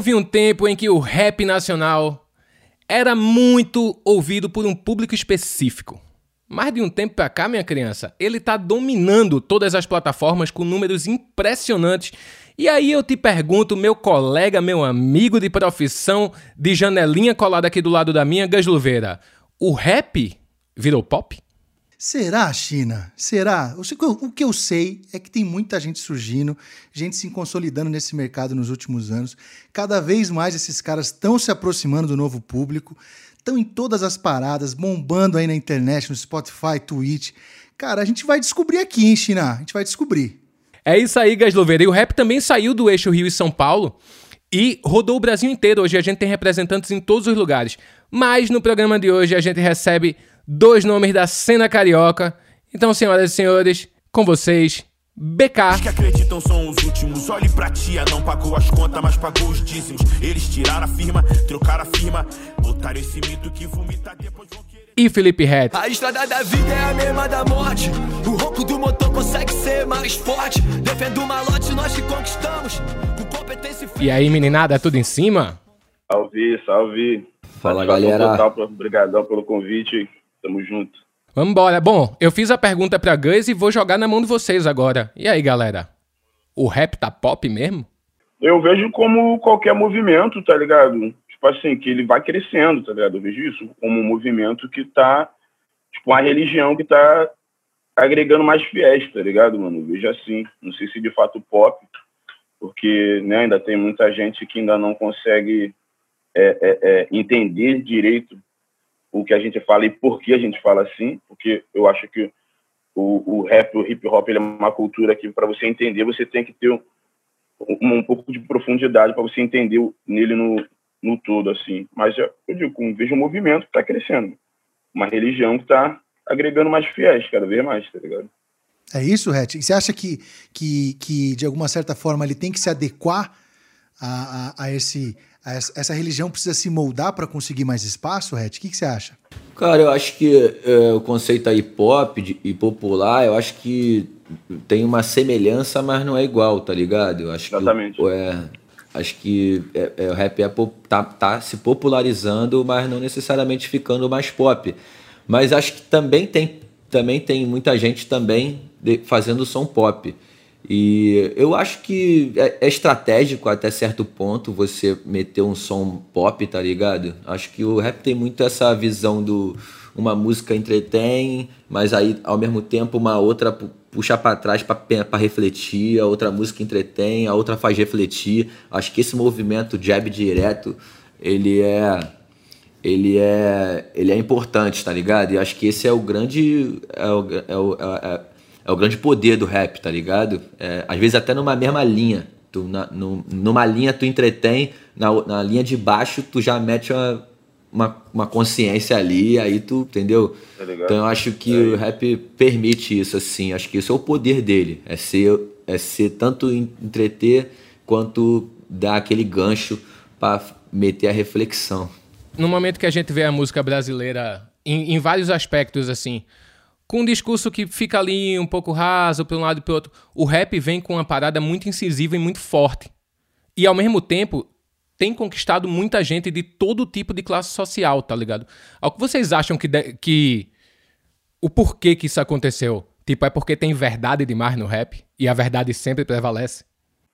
Houve um tempo em que o rap nacional era muito ouvido por um público específico. Mais de um tempo pra cá, minha criança, ele tá dominando todas as plataformas com números impressionantes. E aí eu te pergunto, meu colega, meu amigo de profissão, de janelinha colada aqui do lado da minha, Gasluveira, o rap virou pop? Será, China? Será? O que eu sei é que tem muita gente surgindo, gente se consolidando nesse mercado nos últimos anos. Cada vez mais esses caras estão se aproximando do novo público, estão em todas as paradas, bombando aí na internet, no Spotify, Twitch. Cara, a gente vai descobrir aqui, hein, China? A gente vai descobrir. É isso aí, Gasloveira. E o rap também saiu do eixo Rio e São Paulo e rodou o Brasil inteiro. Hoje a gente tem representantes em todos os lugares. Mas no programa de hoje a gente recebe dois nomes da cena carioca. Então, senhoras e senhores, com vocês, BK. Os que acreditam são os últimos. Olhe pra tia, não pagou as contas, mas pagou os dízimos. Eles tiraram a firma, trocaram a firma, botaram esse mito que vomita depois vão querer. E Felipe Red. A estrada da vida é a mesma da morte. O ronco do motor consegue ser mais forte. Defendo o malote, nós que conquistamos. Com competência e E aí, meninada, tudo em cima? Salve, salve. Fala, galera. Obrigadão pelo convite. Tamo junto. Vamos embora. Bom, eu fiz a pergunta pra Gus e vou jogar na mão de vocês agora. E aí, galera? O rap tá pop mesmo? Eu vejo como qualquer movimento, tá ligado? Tipo assim, que ele vai crescendo, tá ligado? Eu vejo isso como um movimento que tá, tipo, uma religião que tá agregando mais fiéis, tá ligado, mano? Eu vejo assim. Não sei se de fato pop, porque né, ainda tem muita gente que ainda não consegue é, é, é, entender direito o que a gente fala e por que a gente fala assim, porque eu acho que o, o rap, o hip hop, ele é uma cultura que para você entender você tem que ter um, um pouco de profundidade para você entender nele no, no todo assim. Mas eu, eu digo, vejo um movimento que está crescendo, uma religião que está agregando mais fiéis cada vez mais, tá ligado? É isso, Ret? E você acha que, que, que, de alguma certa forma, ele tem que se adequar a, a, a esse essa religião precisa se moldar para conseguir mais espaço, Red? O que, que, você acha? Cara, eu acho que é, o conceito aí pop e popular, eu acho que tem uma semelhança, mas não é igual, tá ligado? Eu acho Exatamente. Que, é, acho que é, é, o rap é, tá, tá se popularizando, mas não necessariamente ficando mais pop. Mas acho que também tem, também tem muita gente também de, fazendo som pop. E eu acho que é, é, estratégico até certo ponto você meter um som pop, tá ligado? Acho que o rap tem muito essa visão do uma música entretém, mas aí ao mesmo tempo uma outra puxa para trás para refletir, a outra música entretém, a outra faz refletir. Acho que esse movimento jab direto, ele é ele é ele é importante, tá ligado? E acho que esse é o grande é o, é o, é, é o grande poder do rap, tá ligado? É, às vezes até numa mesma linha. Tu, na, no, numa linha tu entretém, na, na linha de baixo tu já mete uma, uma, uma consciência ali, aí tu, entendeu? Tá então eu acho que é. o rap permite isso, assim. Acho que isso é o poder dele. É ser, é ser tanto entreter quanto dar aquele gancho para meter a reflexão. No momento que a gente vê a música brasileira em, em vários aspectos, assim, com um discurso que fica ali um pouco raso para um lado e para outro. O rap vem com uma parada muito incisiva e muito forte. E ao mesmo tempo tem conquistado muita gente de todo tipo de classe social, tá ligado? O que vocês acham que, de, que o porquê que isso aconteceu? Tipo, é porque tem verdade demais no rap e a verdade sempre prevalece?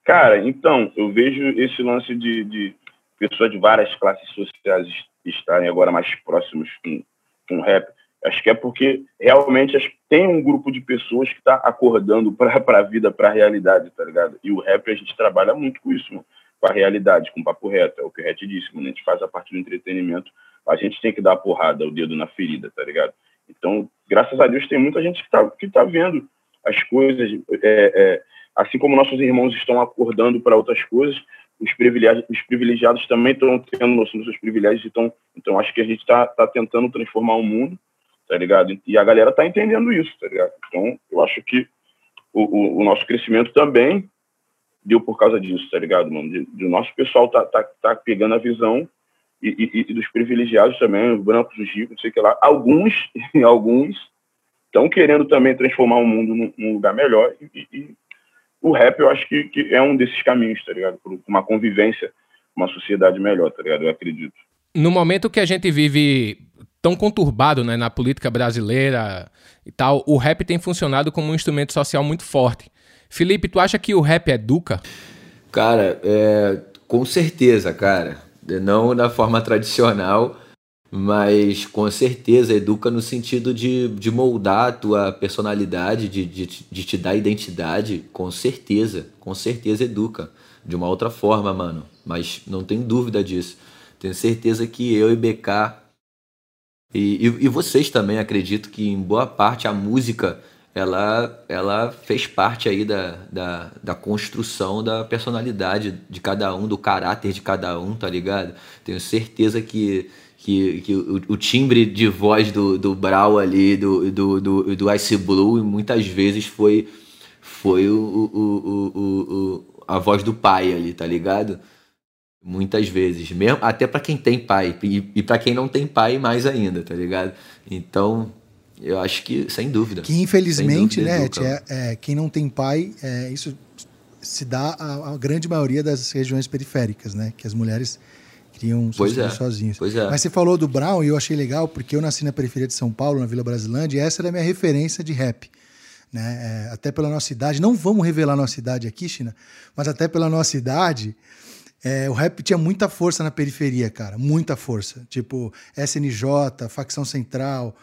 Cara, então, eu vejo esse lance de, de pessoas de várias classes sociais estarem agora mais próximos com, com rap Acho que é porque realmente tem um grupo de pessoas que está acordando para a vida, para a realidade, tá ligado? E o rap a gente trabalha muito com isso, mano, com a realidade, com o papo reto. É o que o Ret disse, mano. A gente faz a parte do entretenimento, a gente tem que dar a porrada, o dedo na ferida, tá ligado? Então, graças a Deus, tem muita gente que está que tá vendo as coisas, é, é, assim como nossos irmãos estão acordando para outras coisas, os privilegiados, os privilegiados também estão tendo noção dos seus privilégios, então, então acho que a gente está tá tentando transformar o mundo tá ligado? E a galera tá entendendo isso, tá ligado? Então, eu acho que o, o, o nosso crescimento também deu por causa disso, tá ligado, mano? De, de o nosso pessoal tá, tá, tá pegando a visão e, e, e, dos privilegiados também, os brancos, os ricos, não sei o que lá. Alguns, alguns estão querendo também transformar o mundo num, num lugar melhor e, e, o rap eu acho que, que, é um desses caminhos, tá ligado? Por uma convivência uma sociedade melhor, tá ligado? Eu acredito. No momento que a gente vive tão conturbado né, na política brasileira e tal, o rap tem funcionado como um instrumento social muito forte. Felipe, tu acha que o rap educa? Cara, é, com certeza, cara. Não da forma tradicional, mas com certeza educa no sentido de, de moldar a tua personalidade, de, de, de te dar identidade. Com certeza, com certeza educa. De uma outra forma, mano. Mas não tenho dúvida disso. Tenho certeza que eu e BK e, e, e, vocês também acredito que em boa parte a música ela, ela fez parte aí da, da, da construção da personalidade de cada um, do caráter de cada um, tá ligado? Tenho certeza que, que, que o, o timbre de voz do, do Brau ali, do, do, do, do Ice Blue, muitas vezes foi, foi o, o, o, o, a voz do pai ali, tá ligado? Muitas vezes, mesmo até para quem tem pai e, e para quem não tem pai mais ainda, tá ligado? Então, eu acho que sem dúvida. Que infelizmente, dúvida, né, tia, é, quem não tem pai, é, isso se dá a, a, grande maioria das regiões periféricas, né, que as mulheres criam seus filhos é, sozinhos. Pois é. Mas você falou do Brown e eu achei legal porque eu nasci na periferia de São Paulo, na Vila Brasilândia, e essa era a minha referência de rap. Né? É, até pela nossa idade, não vamos revelar nossa idade aqui, China, mas até pela nossa idade, é, o rap tinha muita força na periferia, cara, muita força. Tipo, SNJ, Facção Central,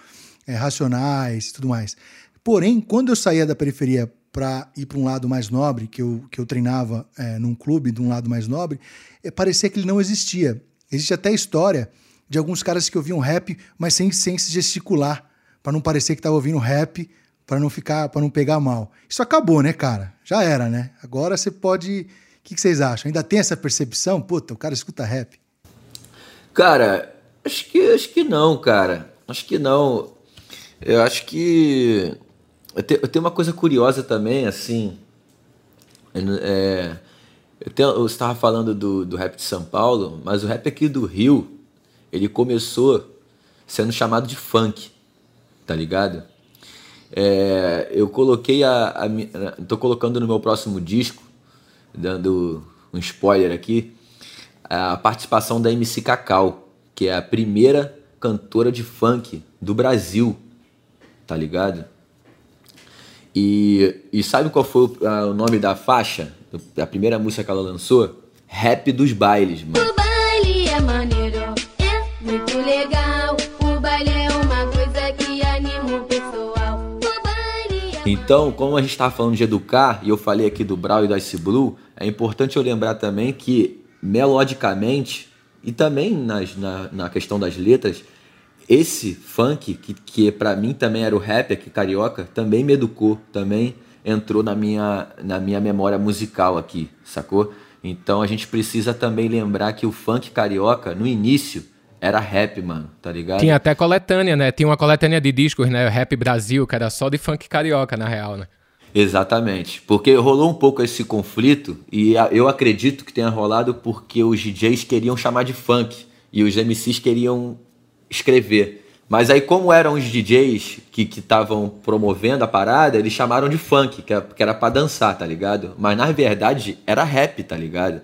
é, Racionais e tudo mais. Porém, quando eu saía da periferia para ir para um lado mais nobre, que eu, que eu treinava é, num clube de um lado mais nobre, é, parecia que ele não existia. Existe até história de alguns caras que ouviam rap, mas sem, sem se gesticular, para não parecer que estava ouvindo rap, para não ficar, para não pegar mal. Isso acabou, né, cara? Já era, né? Agora você pode o que, que, vocês acham? Ainda tem essa percepção? Puta, o cara escuta rap. Cara, acho que, acho que não, cara. Acho que não. Eu acho que. Eu, te, eu tenho uma coisa curiosa também, assim. É, eu, estava falando do, do rap de São Paulo, mas o rap aqui do Rio, ele começou sendo chamado de funk, tá ligado? É, eu coloquei a, a. Tô colocando no meu próximo disco dando um spoiler aqui, a participação da MC Cacau, que é a primeira cantora de funk do Brasil, tá ligado? E, e sabe qual foi o, a, o nome da faixa? A primeira música que ela lançou? Rap dos bailes, mano. Então, como a gente tava falando de educar, e eu falei aqui do Brau e do Ice Blue, é importante eu lembrar também que, melodicamente, e também nas, na, na questão das letras, esse funk, que, que para mim também era o rap aqui carioca, também me educou, também entrou na minha, na minha memória musical aqui, sacou? Então a gente precisa também lembrar que o funk carioca, no início, era rap, mano, tá ligado? Tinha até coletânea, né? Tinha uma coletânea de discos, né? Rap Brasil, que era só de funk carioca, na real, né? Exatamente, porque rolou um pouco esse conflito e eu acredito que tenha rolado porque os DJs queriam chamar de funk e os MCs queriam escrever. Mas aí, como eram os DJs que estavam promovendo a parada, eles chamaram de funk, que era, que era pra dançar, tá ligado? Mas na verdade era rap, tá ligado?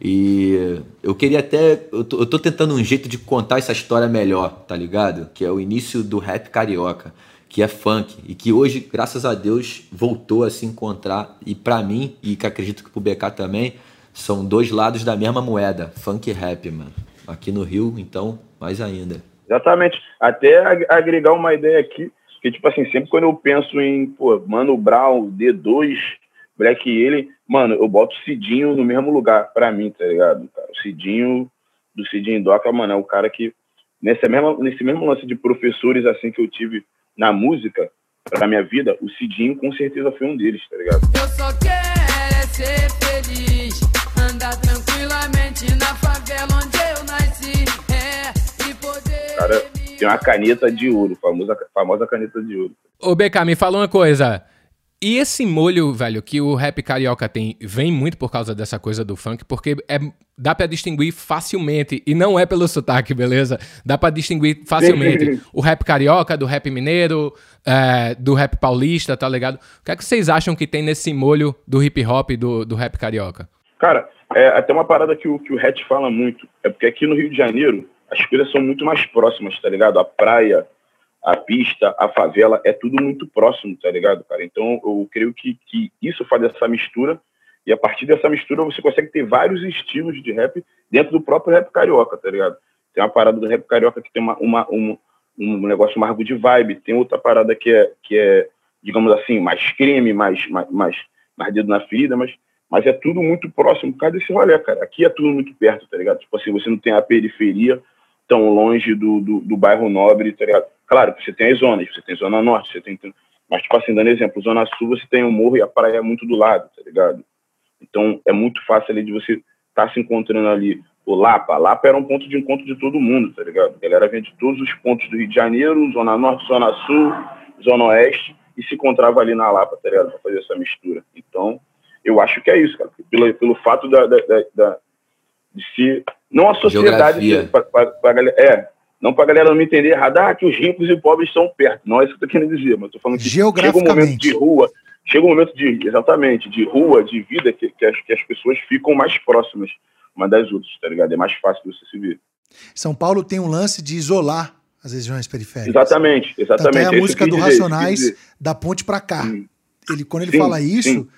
E eu queria até. Eu tô, eu tô tentando um jeito de contar essa história melhor, tá ligado? Que é o início do rap carioca que é funk e que hoje, graças a Deus, voltou a se encontrar e para mim e que acredito que pro BK também são dois lados da mesma moeda, funk e rap, mano. Aqui no Rio, então, mais ainda. Exatamente. Até agregar uma ideia aqui, que tipo assim, sempre quando eu penso em, pô, Mano Brown, D2, Black ele, mano, eu boto o Cidinho no mesmo lugar para mim, tá ligado? O Cidinho do Cidinho Doca, mano, é o cara que nesse mesmo, nesse mesmo lance de professores assim que eu tive na música, pra minha vida, o Cidinho com certeza foi um deles, tá ligado? Eu só quero é ser feliz, andar tranquilamente na favela onde eu nasci, é, e poder... Cara, tem uma caneta de ouro, famosa, famosa caneta de ouro. Ô BK, me fala uma coisa, e esse molho, velho, que o rap carioca tem, vem muito por causa dessa coisa do funk, porque é, dá para distinguir facilmente, e não é pelo sotaque, beleza? Dá para distinguir facilmente o rap carioca do rap mineiro, é, do rap paulista, tá ligado? O que é que vocês acham que tem nesse molho do hip hop do, do rap carioca? Cara, é até uma parada que o, que o Hatch fala muito. É porque aqui no Rio de Janeiro as coisas são muito mais próximas, tá ligado? A praia, a pista, a favela, é tudo muito próximo, tá ligado, cara? Então eu creio que, que isso faz essa mistura e a partir dessa mistura você consegue ter vários estilos de rap dentro do próprio rap carioca, tá ligado? Tem uma parada do rap carioca que tem uma, uma um, um negócio mais de vibe, tem outra parada que é, que é digamos assim, mais crime, mais, mais, mais, mais dedo na ferida, mas mas é tudo muito próximo por causa desse rolê, cara. Aqui é tudo muito perto, tá ligado? Tipo assim, você não tem a periferia tão longe do, do, do bairro nobre, tá ligado? Claro, você tem as zonas, você tem zona norte, você tem... Mas, tipo assim, dando exemplo, zona sul você tem o morro e a praia é muito do lado, tá ligado? Então, é muito fácil ali de você estar tá se encontrando ali. O Lapa, Lapa era um ponto de encontro de todo mundo, tá ligado? A galera vem de todos os pontos do Rio de Janeiro, zona norte, zona sul, zona oeste, e se encontrava ali na Lapa, tá ligado? Pra fazer essa mistura. Então, eu acho que é isso, cara. Pelo, pelo fato da, da, da, da de se. Não a sociedade. Pra, pra, pra galera, é, não para a galera não me entender errado, ah, que os ricos e pobres estão perto. Não é isso que eu estou querendo dizer, mas estou falando que chega um momento de rua, chega um momento de, exatamente, de rua, de vida, que, que, as, que as pessoas ficam mais próximas uma das outras, tá ligado? É mais fácil de você se ver. São Paulo tem um lance de isolar as regiões periféricas. Exatamente, exatamente. Tanto é a é música do dizer, Racionais da ponte para cá. Ele, quando ele sim, fala isso, sim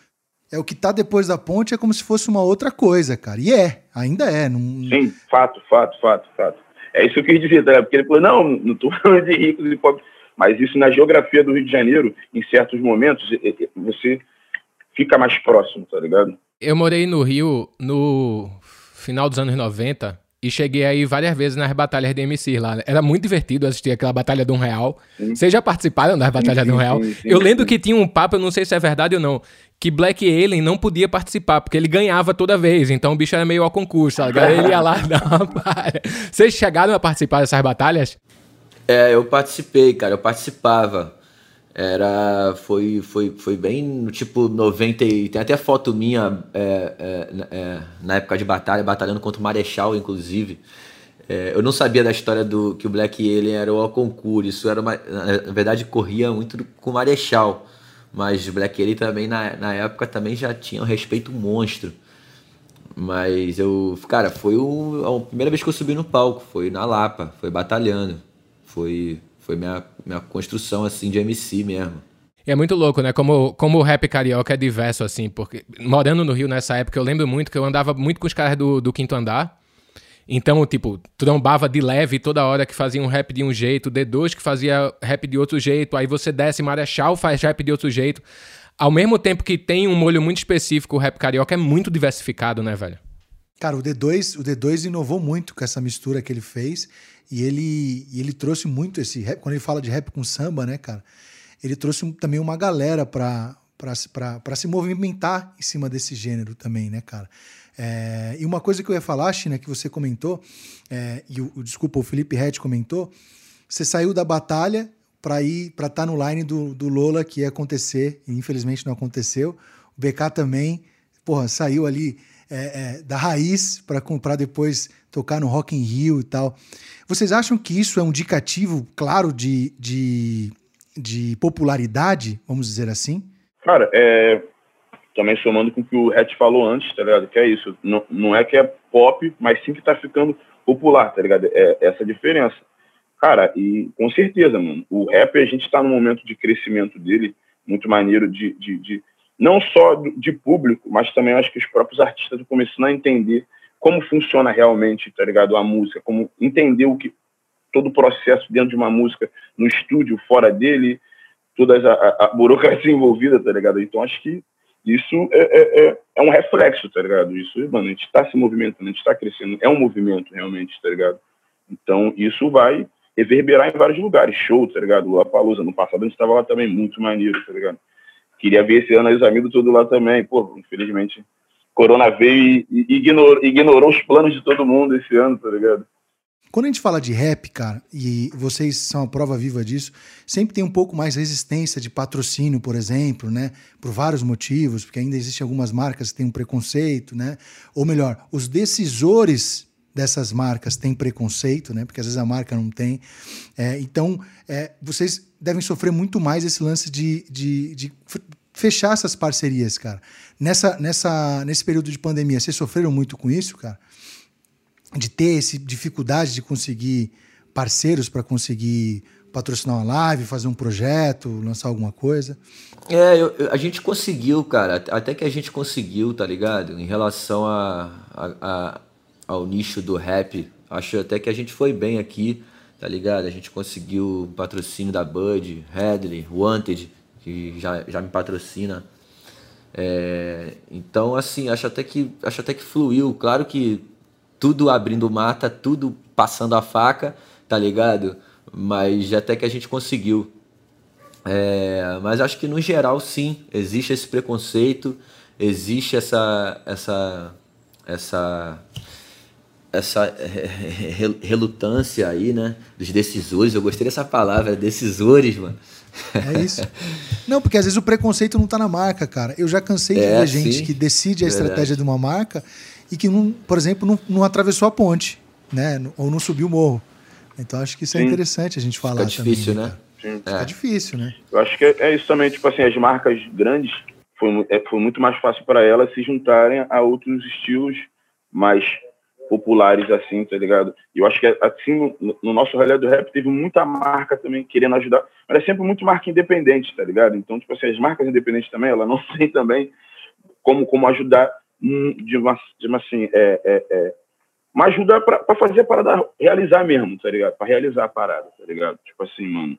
é o que tá depois da ponte é como se fosse uma outra coisa, cara. E é, ainda é. Não... Sim, fato, fato, fato, fato. É isso que eu quis dizer, tá? porque ele falou, não, não tô falando de ricos e pobres, mas isso na geografia do Rio de Janeiro, em certos momentos, você fica mais próximo, tá ligado? Eu morei no Rio no final dos anos 90 e cheguei aí várias vezes nas batalhas de MC lá. Era muito divertido assistir aquela batalha de um real. Sim. Vocês já participaram das batalhas sim, de um real? Sim, eu lembro que tinha um papo, eu não sei se é verdade ou não, que Black Alien não podia participar, porque ele ganhava toda vez, então o bicho era meio ao concurso, sabe? Ele ia lá dar uma. Vocês chegaram a participar dessas batalhas? É, eu participei, cara, eu participava. Era. Foi, foi, foi bem tipo 90. E, tem até foto minha é, é, é, na época de batalha, batalhando contra o Marechal, inclusive. É, eu não sabia da história do que o Black Alien era o concurso. Isso era uma. Na verdade, corria muito com o Marechal. Mas Black Alien também, na, na época, também já tinha um respeito monstro. Mas eu. Cara, foi o, a primeira vez que eu subi no palco. Foi na Lapa, foi batalhando. Foi, foi minha, minha construção, assim, de MC mesmo. E é muito louco, né? Como, como o rap carioca é diverso, assim, porque morando no Rio nessa época, eu lembro muito que eu andava muito com os caras do, do Quinto Andar. Então, tipo, trombava de leve toda hora que fazia um rap de um jeito, D2 que fazia rap de outro jeito, aí você desce, Marechal faz rap de outro jeito. Ao mesmo tempo que tem um molho muito específico, o rap carioca é muito diversificado, né, velho? Cara, o D2, o D2 inovou muito com essa mistura que ele fez e ele, ele trouxe muito esse rap, quando ele fala de rap com samba, né, cara? Ele trouxe também uma galera pra, pra se movimentar em cima desse gênero também, né, cara? É, e uma coisa que eu ia falar, China, que você comentou, é, e o, o, desculpa, o Felipe Red comentou, você saiu da batalha para ir para estar tá no line do, do Lola que ia acontecer, e infelizmente não aconteceu. O BK também, porra, saiu ali é, é da raiz para comprar depois tocar no Rock in Rio e tal. Vocês acham que isso é um indicativo claro de, de, de popularidade, vamos dizer assim? Cara, é, também somando com o que o Hatch falou antes, tá ligado? Que é isso. Não, não é que é pop, mas sim que tá ficando popular, tá ligado? É essa diferença. Cara, e com certeza, mano, o rap, a gente tá num momento de crescimento dele muito maneiro de, de, de não só de público, mas também acho que os próprios artistas estão começando a entender como funciona realmente, tá ligado? A música, como entender o que todo o processo dentro de uma música, no estúdio, fora dele, toda a, a, a burocracia envolvida, tá ligado? Então acho que isso é, é, é, é, um reflexo, tá ligado? Isso, mano, a gente está se movimentando, a gente está crescendo, é um movimento realmente, tá ligado? Então, isso vai reverberar em vários lugares, show, tá ligado? A Palusa, no passado a gente estava lá também, muito maneiro, tá ligado? Queria ver esse ano os amigos todos lá também, pô, infelizmente, Corona veio e, e ignorou, ignorou os planos de todo mundo esse ano, tá ligado? Quando a gente fala de rap, cara, e vocês são a prova viva disso, sempre tem um pouco mais resistência de patrocínio, por exemplo, né? Por vários motivos, porque ainda existem algumas marcas que têm um preconceito, né? Ou melhor, os decisores dessas marcas têm preconceito, né? Porque às vezes a marca não tem. É, então, é, vocês devem sofrer muito mais esse lance de, de, de fechar essas parcerias, cara. Nessa, nessa, nesse período de pandemia, vocês sofreram muito com isso, cara? De ter essa dificuldade de conseguir parceiros para conseguir patrocinar uma live, fazer um projeto, lançar alguma coisa? É, eu- a gente conseguiu, cara. Até que a gente conseguiu, tá ligado? Em relação a, a- a- ao nicho do rap. Acho até que a gente foi bem aqui, tá ligado? A gente conseguiu patrocínio da Bud, Headley, Wanted, que já, já me patrocina. É, então, assim, acho até, que, acho até que fluiu. Claro que tudo abrindo mata, tudo passando a faca, tá ligado? Mas até que a gente conseguiu. É, mas acho que no geral sim, existe esse preconceito, existe essa essa essa essa re- relutância aí, né, dos decisores. Eu gostei dessa palavra, decisores, mano. É isso. Não, porque às vezes o preconceito não tá na marca, cara. Eu já cansei de É, ver gente sim. que decide a Verdade. estratégia de uma marca e que, não, por exemplo, não, não atravessou a ponte, né? Ou não subiu o morro. Então acho que isso é Sim. interessante a gente falar Fica difícil, também, né? Sim. Fica É. difícil, né? Eu acho que é, é isso também, tipo assim, as marcas grandes foi, é, foi muito mais fácil para elas se juntarem a outros estilos mais populares, assim, tá ligado? E eu acho que, assim, no, no nosso rolê do rap teve muita marca também querendo ajudar, mas é sempre muito marca independente, tá ligado? Então, tipo assim, as marcas independentes também, ela não tem também como, como ajudar de uma, de uma assim, é, é, é, uma ajuda pra fazer a parada realizar mesmo, tá ligado? Pra realizar a parada, tá ligado? Tipo assim, mano,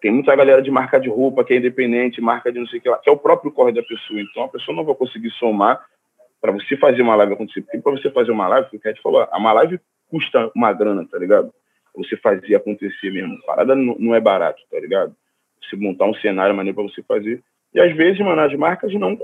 tem muita galera de marca de roupa que é independente, marca de não sei o que lá, que é o próprio corre da pessoa. Então a pessoa não vai conseguir somar para você fazer uma live acontecer. Porque para você fazer uma live, o que a gente falou, uma live custa uma grana, tá ligado? Você fazer acontecer mesmo. A parada não, não é barato, tá ligado? Você montar um cenário maneiro para você fazer. E às vezes, mano, as marcas não.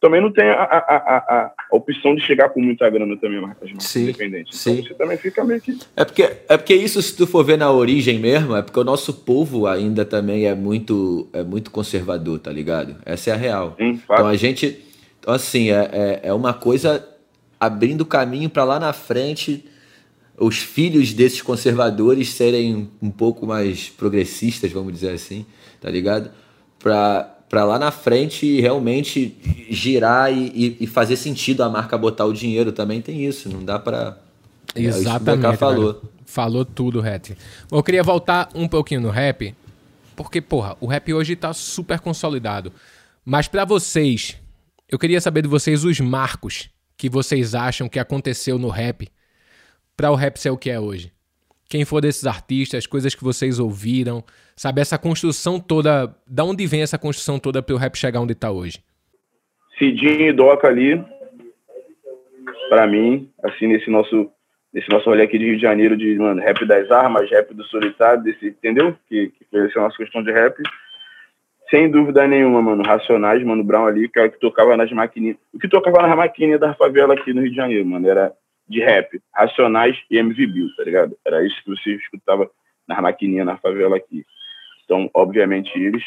Também não tem a, a, a, a- opção de chegar com muita grana também, marcas Sim, independentes. sim. Então você também fica meio que. É porque, é porque isso, se tu for ver na origem mesmo, é porque o nosso povo ainda também é muito, é muito conservador, tá ligado? Essa é a real. Fato. Então a gente. Então, assim, é, é, é uma coisa abrindo caminho para lá na frente os filhos desses conservadores serem um pouco mais progressistas, vamos dizer assim, tá ligado? Pra, pra lá na frente realmente girar e, e- fazer sentido a marca botar o dinheiro também tem isso, não dá pra. É isso que o Exatamente. Falou. Falou tudo, Ret. Eu queria voltar um pouquinho no rap, porque, porra, o rap hoje tá super consolidado. Mas pra vocês, eu queria saber de vocês os marcos que vocês acham que aconteceu no rap pra o rap ser o que é hoje. Quem for desses artistas, coisas que vocês ouviram, sabe, essa construção toda, da onde vem essa construção toda pro rap chegar onde tá hoje? Cidinho e Doca ali, pra mim, assim, nesse nosso, nesse nosso rolê aqui de Rio de Janeiro, de, mano, rap das armas, rap do solitário, desse, entendeu? Que, que foi essa nossa questão de rap. Sem dúvida nenhuma, mano, Racionais, Mano Brown ali, que era o que tocava nas maquininhas. O que tocava nas maquininhas da favela aqui no Rio de Janeiro, mano, era de rap, Racionais e MV Bill, tá ligado? Era isso que você escutava nas maquininhas na favela aqui. Então, obviamente, eles.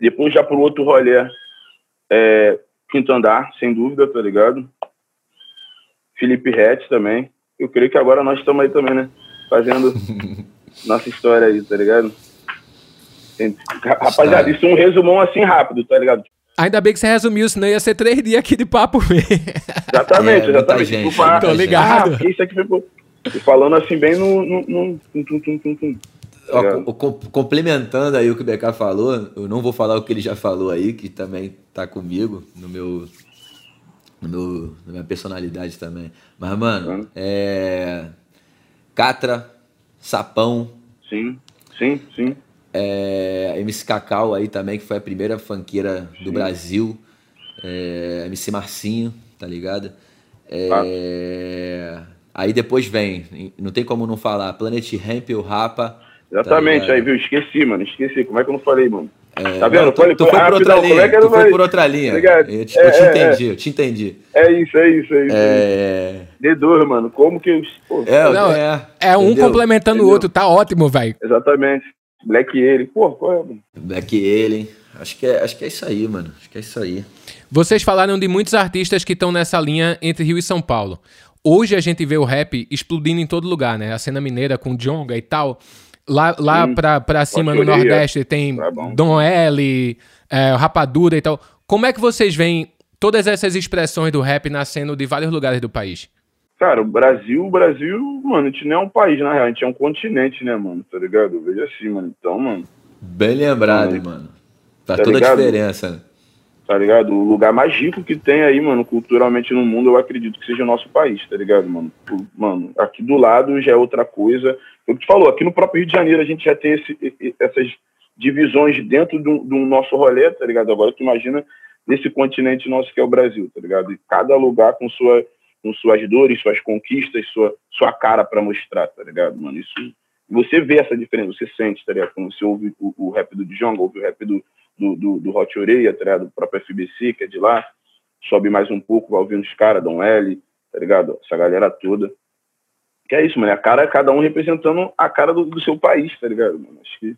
Depois, já por outro rolê, é, Quinto Andar, sem dúvida, tá ligado? Felipe Rett também. Eu creio que agora nós estamos aí também, né? Fazendo nossa história aí, tá ligado? Rapaziada, isso é um resumão assim rápido, tá ligado? Ainda bem que você resumiu, senão ia ser três dias aqui de papo mesmo. Exatamente, É, exatamente. gente, Desculpa, muita Tô gente. ligado. Ah, isso aqui e falando assim, bem no. no, no tum, tum, tum, tum, tum. Tá Ó, co- com- complementando aí o que o BK falou, eu não vou falar o que ele já falou aí, que também tá comigo no meu, no meu na minha personalidade também. Mas mano, é Catra, Sapão, Sim, sim, sim. É, MC Cacau aí também, que foi a primeira funkeira do Brasil. É, MC Marcinho, tá ligado? É, aí depois vem, não tem como não falar, Planet Ramp, o Rapa. Exatamente, ligado? aí, viu? Esqueci, mano. Esqueci. Como é que eu não falei, mano? tá Não, vendo? tu, tu foi por outra linha. é eu tu foi por outra linha. Tá? Eu te, É, eu te é, entendi, eu te entendi. É isso, é isso, é isso. É. D2, mano. Como que eu. Pô, É, Não, é, É um complementando o outro, tá ótimo, velho. Exatamente. Black ele. Pô, qual é, mano? Black Alien. Acho que, é, acho que é isso aí, mano. Acho que é isso aí. Vocês falaram de muitos artistas que estão nessa linha entre Rio e São Paulo. Hoje a gente vê o rap explodindo em todo lugar, né? A cena mineira com Jonga e tal. Lá, lá pra, pra cima no. Nordeste tem Tá. Dom L, é, Rapadura e tal. Como é que vocês veem todas essas expressões do rap nascendo de vários lugares do país? Cara, o Brasil, o Brasil, mano, a gente não é um país, na real, a gente é um continente, né, mano? Tá ligado? Eu vejo assim, mano. Então, mano, Bem lembrado, mano. Faz Tá toda a ligado? diferença. né? tá ligado? O lugar mais rico que tem aí, mano, culturalmente no mundo, eu acredito que seja o nosso país, tá ligado, mano? Mano, aqui do lado já é outra coisa. Que tu falou, aqui no próprio Rio de Janeiro a gente já tem esse- essas divisões dentro do, do nosso rolê, tá ligado? Agora tu imagina nesse continente nosso que é o Brasil, tá ligado? E cada lugar com sua com suas dores, suas conquistas, sua sua cara pra mostrar, tá ligado, mano? Isso você vê essa diferença, você sente, tá ligado? Quando você ouve o, o rap do Djonga, ouve o rap do, do, do, do Hot Oreia, tá ligado? Do próprio FBC, que é de lá, sobe mais um pouco, vai ouvindo os caras, Dom L, tá ligado? Essa galera toda. Que é isso, mano. A cara, cada um representando a cara do, do seu país, tá ligado, mano? Acho que.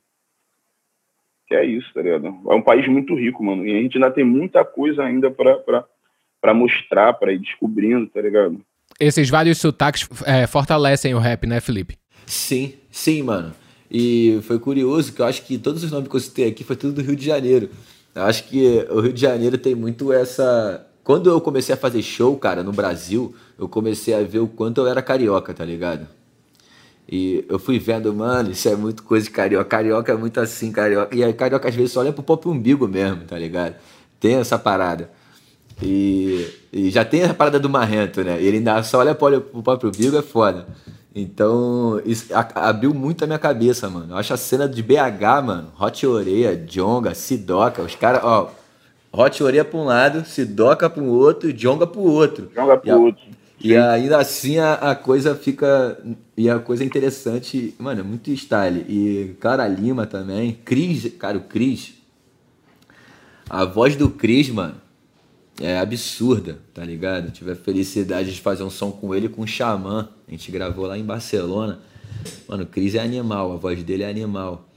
Que é isso, tá ligado? É um país muito rico, mano. E a gente ainda tem muita coisa ainda pra, pra, pra mostrar, pra ir descobrindo, tá ligado? Esses vários sotaques é, fortalecem o rap, né, Felipe? Sim, sim, mano. E foi curioso que eu acho que todos os nomes que eu citei aqui foi tudo do Rio de Janeiro. Eu acho que o Rio de Janeiro tem muito essa. Quando eu comecei a fazer show, cara, no Brasil, eu comecei a ver o quanto eu era carioca, tá ligado? E eu fui vendo, mano, isso é muito coisa de carioca. Carioca é muito assim, carioca. E aí, carioca às vezes só olha pro próprio umbigo mesmo, tá ligado? Tem essa parada. E, e já tem a parada do marrento, né? Ele ainda só olha pro, pro próprio umbigo, é foda. Então, isso a- abriu muito a minha cabeça, mano. Eu acho a cena de BH, mano, Hot Oreia, Jonga, Sidoca, os caras, ó, Hot Oreia pra um lado, Sidoca pra um outro e Jonga pro outro. Joga pro E outro. E ainda assim a, a coisa fica. E a coisa é interessante, mano, é muito style. E Clara Lima também. Cris, cara, o Cris. A voz do Cris, mano, é absurda, tá ligado? Tive a felicidade de fazer um som com ele com o Xamã. A gente gravou lá em Barcelona. Mano, o Cris é animal, a voz dele é animal.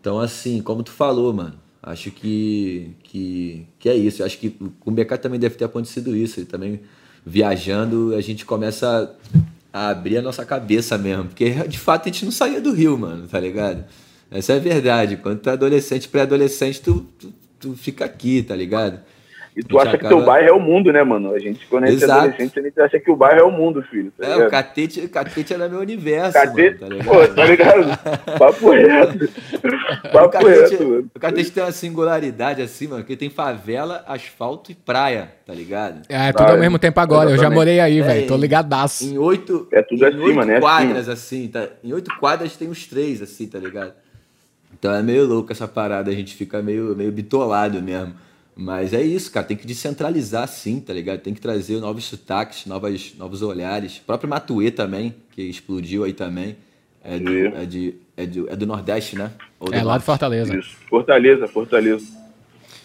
Então, assim, como tu falou, mano, acho que, que, que é isso. Acho que o BK também deve ter acontecido isso. Ele também viajando, a gente começa a abrir a nossa cabeça mesmo. Porque de fato a gente não saía do Rio, mano, tá ligado? Essa é a verdade. Quando tu é adolescente, pré-adolescente, tu, tu, tu fica aqui, tá ligado? E tu acha que teu bairro é o mundo, né, mano? A gente, quando a gente é Exato. adolescente, a gente acha que o bairro é o mundo, filho. Tá É, ligado? o catete, o catete era meu universo, Catete, mano, tá pô, ligado? tá ligado? Papo reto. O Papo catete, reto, mano. o catete tem uma singularidade assim, mano, que tem favela, asfalto e praia, tá ligado? É tudo ao mesmo tempo agora. Eu já exatamente. morei aí, É, velho. Tô ligadaço. Em oito, É tudo em acima, oito né? quadras, assim, tá? Em oito quadras tem os três, assim, tá ligado? Então é meio louco essa parada, a gente fica meio, meio bitolado mesmo. Mas é isso, cara, tem que descentralizar sim, tá ligado? Tem que trazer novos sotaques, novas, novos olhares. O próprio Matuê também, que explodiu aí também. É do, Sim. é de, é do, é do Nordeste, né? Ou do É lá de. Fortaleza. Isso. Fortaleza, Fortaleza.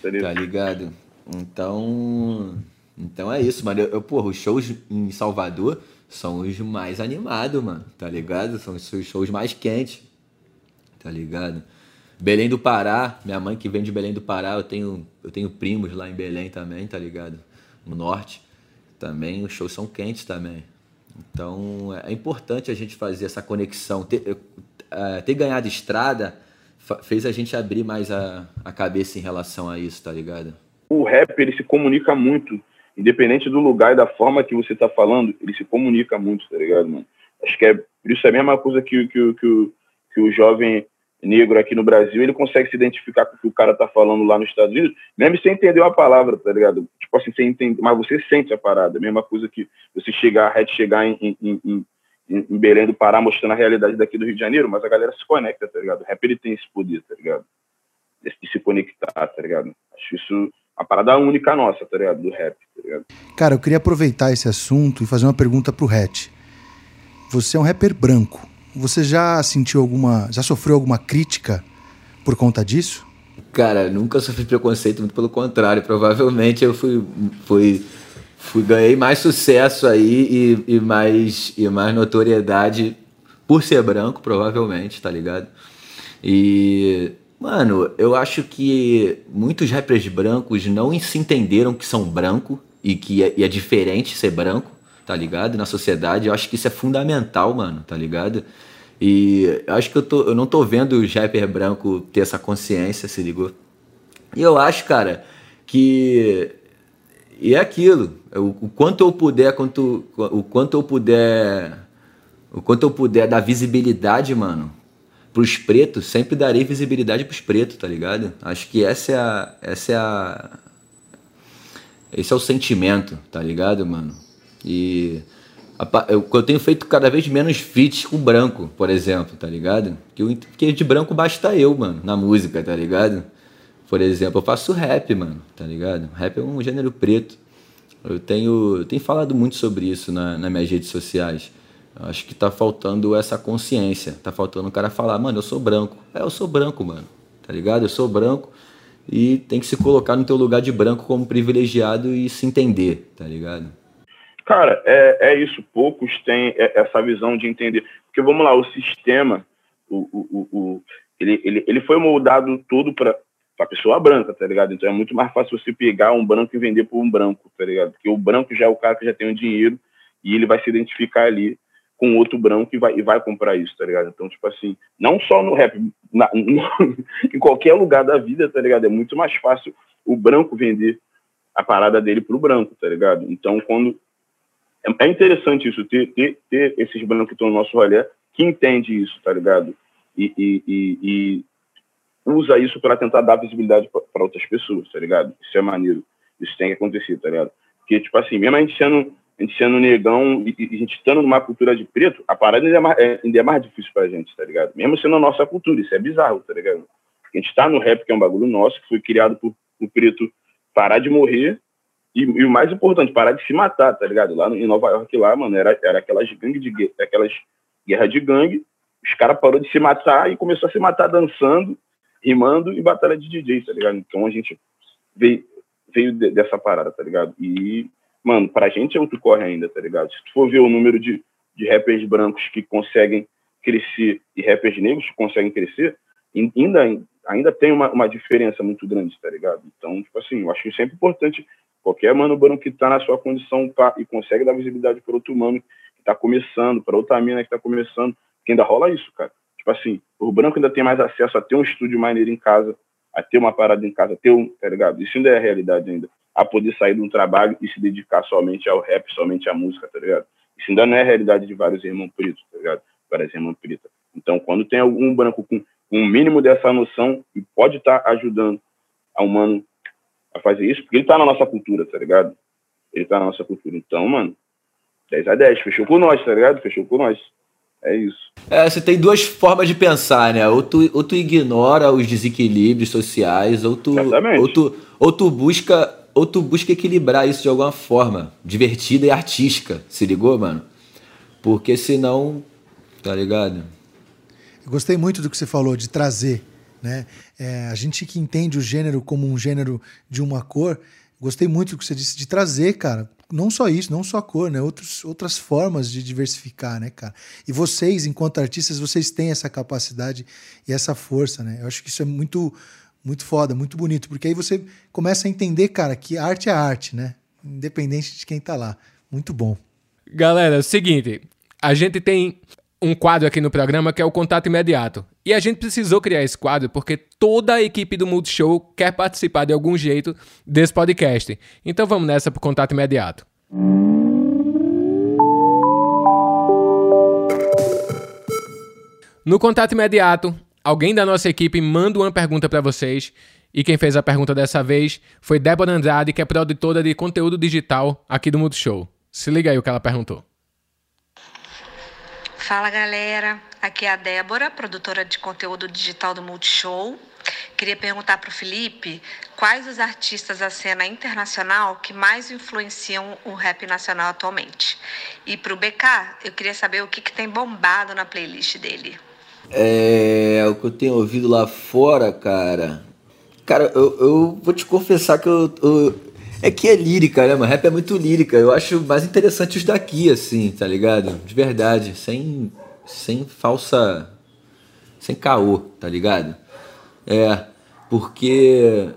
Fortaleza. Tá ligado? Então. Então é isso, mano. Eu, eu, porra, os shows em Salvador são os mais animados, mano. Tá ligado? São os shows mais quentes. Tá ligado? Belém do Pará, minha mãe que vem de Belém do Pará, eu tenho, eu tenho primos lá em Belém também, tá ligado? No norte. Também os shows são quentes também. Então é importante a gente fazer essa conexão. Ter, eh, ter ganhado estrada fez a gente abrir mais a, a cabeça em relação a isso, tá ligado? o rap ele se comunica muito, independente do lugar e da forma que você tá falando, ele se comunica muito, tá ligado, mano? Acho que é isso é a mesma coisa que, que, que, que o jovem negro aqui no Brasil, ele consegue se identificar com o que o cara tá falando lá nos Estados Unidos, mesmo sem entender uma palavra, tá ligado? Tipo assim, sem entender, mas você sente a parada, a mesma coisa que você chegar, a Red chegar em, em, em, em- Belém do Pará mostrando a realidade daqui do Rio de Janeiro, mas a galera se conecta, tá ligado? O rap ele tem esse poder, tá ligado? De se conectar, tá ligado? Acho isso uma parada única nossa, tá ligado? Do rap, tá ligado? Cara, eu queria aproveitar esse assunto e fazer uma pergunta pro Hatch. Você é um rapper branco. Você já sentiu alguma. Já sofreu alguma crítica por conta disso? Cara, nunca sofri preconceito, muito pelo contrário. Provavelmente eu fui, fui, fui ganhei mais sucesso aí e, e mais, e mais notoriedade por ser branco, provavelmente, tá ligado? E, mano, eu acho que muitos rappers brancos não se entenderam que são branco e que é, e é diferente ser branco, tá ligado? Na sociedade. Eu acho que isso é fundamental, mano, tá ligado? E acho que eu, tô, eu não tô vendo o rapper branco ter essa consciência, se ligou? E eu acho, cara, que. E é aquilo. O, o quanto eu puder, quanto, o quanto eu puder. O quanto eu puder dar visibilidade, mano, pros pretos, sempre darei visibilidade pros pretos, tá ligado? Acho que essa é a. Essa é a. Esse é o sentimento, tá ligado, mano? E eu, tenho feito cada vez menos feats com branco, por exemplo, tá ligado? Porque de branco basta eu, mano, na música, tá ligado? Por exemplo, eu faço rap, mano, tá ligado? Rap é um gênero preto. Eu tenho, eu tenho falado muito sobre isso na, nas minhas redes sociais. Eu acho que tá faltando essa consciência. Tá faltando o cara falar, mano, eu sou branco. É, eu sou branco, mano. Tá ligado? Eu sou branco e tem que se colocar no teu lugar de branco como privilegiado e se entender, tá ligado? Cara, é, é isso. Poucos têm essa visão de entender. Porque, vamos lá, o sistema, o, o, o, ele, ele, ele foi moldado todo para a pessoa branca, tá ligado? Então é muito mais fácil você pegar um branco e vender por um branco, tá ligado? Porque o branco já é o cara que já tem o dinheiro e ele vai se identificar ali com outro branco e vai, e vai comprar isso, tá ligado? Então, tipo assim, não só no rap, na, em qualquer lugar da vida, tá ligado? É muito mais fácil o branco vender a parada dele pro branco, tá ligado? Então, quando é, é interessante isso, ter, ter, ter esses brancos que estão no nosso rolê que entende isso, tá ligado? E, e, e, e usa isso para tentar dar visibilidade para outras pessoas, tá ligado? Isso é maneiro. Isso tem que acontecer, tá ligado? Porque, tipo assim, mesmo a gente sendo, a gente sendo negão e, e a gente estando numa cultura de preto, a parada ainda é, mais, é, ainda é mais difícil pra gente, tá ligado? Mesmo sendo a nossa cultura, isso é bizarro, tá ligado? A gente tá no rap, que é um bagulho nosso, que foi criado por, por preto parar de morrer e, e, o mais importante, parar de se matar, tá ligado? Lá em Nova York, lá, mano, era, era aquelas gangue de aquelas guerras de gangue. Os caras parou de se matar e começou a se matar dançando, rimando e batalha de DJ, tá ligado? Então a gente veio, veio de, dessa parada, tá ligado? E, mano, pra gente é outro corre ainda, tá ligado? Se tu for ver o número de, de rappers brancos que conseguem crescer e rappers negros que conseguem crescer, ainda, ainda tem uma, uma diferença muito grande, tá ligado? Então, tipo assim, eu acho é sempre importante Qualquer mano branco que está na sua condição tá, e consegue dar visibilidade para outro mano que está começando, para outra mina que está começando, que ainda rola isso, cara. Tipo assim, o branco ainda tem mais acesso a ter um estúdio maneiro em casa, a ter uma parada em casa, a ter um, tá ligado? Isso ainda é a realidade ainda. A poder sair de um trabalho e se dedicar somente ao rap, somente à música, tá ligado? Isso ainda não é a realidade de vários irmãos pretos, tá ligado? Várias irmãs pretas. Então, quando tem algum branco com um mínimo dessa noção e pode estar tá ajudando a um mano a fazer isso, porque ele tá na nossa cultura, tá ligado? Ele tá na nossa cultura. Então, mano, 10 a 10, fechou com nós, tá ligado? Fechou com nós. É isso. É, você tem duas formas de pensar, né? Ou tu, ou tu ignora os desequilíbrios sociais, ou tu, ou tu, ou tu busca ou tu busca equilibrar isso de alguma forma, divertida e artística. Se ligou, mano? Porque senão, tá ligado? Eu gostei muito do que você falou de trazer né? É, a gente que entende o gênero como um gênero de uma cor, gostei muito do que você disse de trazer, cara. Não só isso, não só a cor, né? Outros, outras formas de diversificar, né, cara? E vocês, enquanto artistas, vocês têm essa capacidade e essa força, né? Eu acho que isso é muito, muito foda, muito bonito, porque aí você começa a entender, cara, que arte é arte, né? Independente de quem tá lá. Muito bom. Galera, é o seguinte, a gente tem um quadro aqui no programa que é o contato imediato. E a gente precisou criar esse quadro porque toda a equipe do Multishow quer participar de algum jeito desse podcast. Então vamos nessa pro contato imediato. No contato imediato, alguém da nossa equipe manda uma pergunta para vocês. E quem fez a pergunta dessa vez foi Débora Andrade, que é produtora de conteúdo digital aqui do Multishow. Se liga aí o que ela perguntou. Fala galera, aqui é a Débora, produtora de conteúdo digital do Multishow. Queria perguntar para o Felipe quais os artistas da cena internacional que mais influenciam o rap nacional atualmente. E para o BK, eu queria saber o que, que tem bombado na playlist dele. É, o que eu tenho ouvido lá fora, cara. Cara, eu, eu vou te confessar que eu, eu é que é lírica, né, mano? Rap é muito lírica. Eu acho mais interessante os daqui, assim, tá ligado? De verdade. Sem, sem falsa. Sem caô, tá ligado? É. Porque.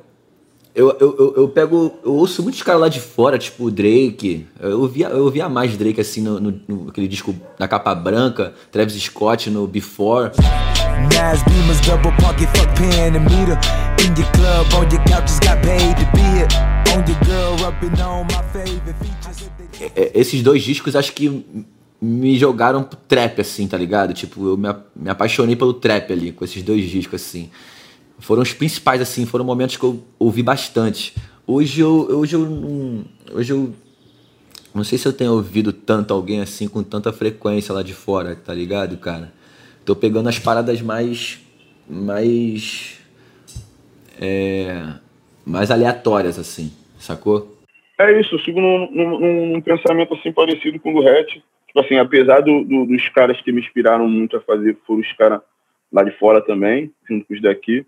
Eu, eu, eu, eu pego. Eu ouço muitos caras lá de fora, tipo Drake. Eu ouvia, eu ouvia mais Drake assim no, no, no- aquele disco da capa branca, Travis Scott no Before. Nas double pocket, and. In club, your got paid to be. Features. É, esses dois discos acho que me jogaram pro trap, assim, tá ligado? Tipo, eu me apaixonei pelo trap ali, com esses dois discos, assim. Foram os principais, assim, foram momentos que eu ouvi bastante. Hoje eu, hoje eu não. Hoje eu. Não sei se eu tenho ouvido tanto alguém assim com tanta frequência lá de fora, tá ligado, cara? Tô pegando as paradas mais. mais. É, mais aleatórias, assim, sacou? É isso, eu sigo num, num- num- pensamento assim parecido com o do Hatch. Tipo assim, apesar do- do- dos caras que me inspiraram muito a fazer, foram os caras lá de fora também, junto com os daqui.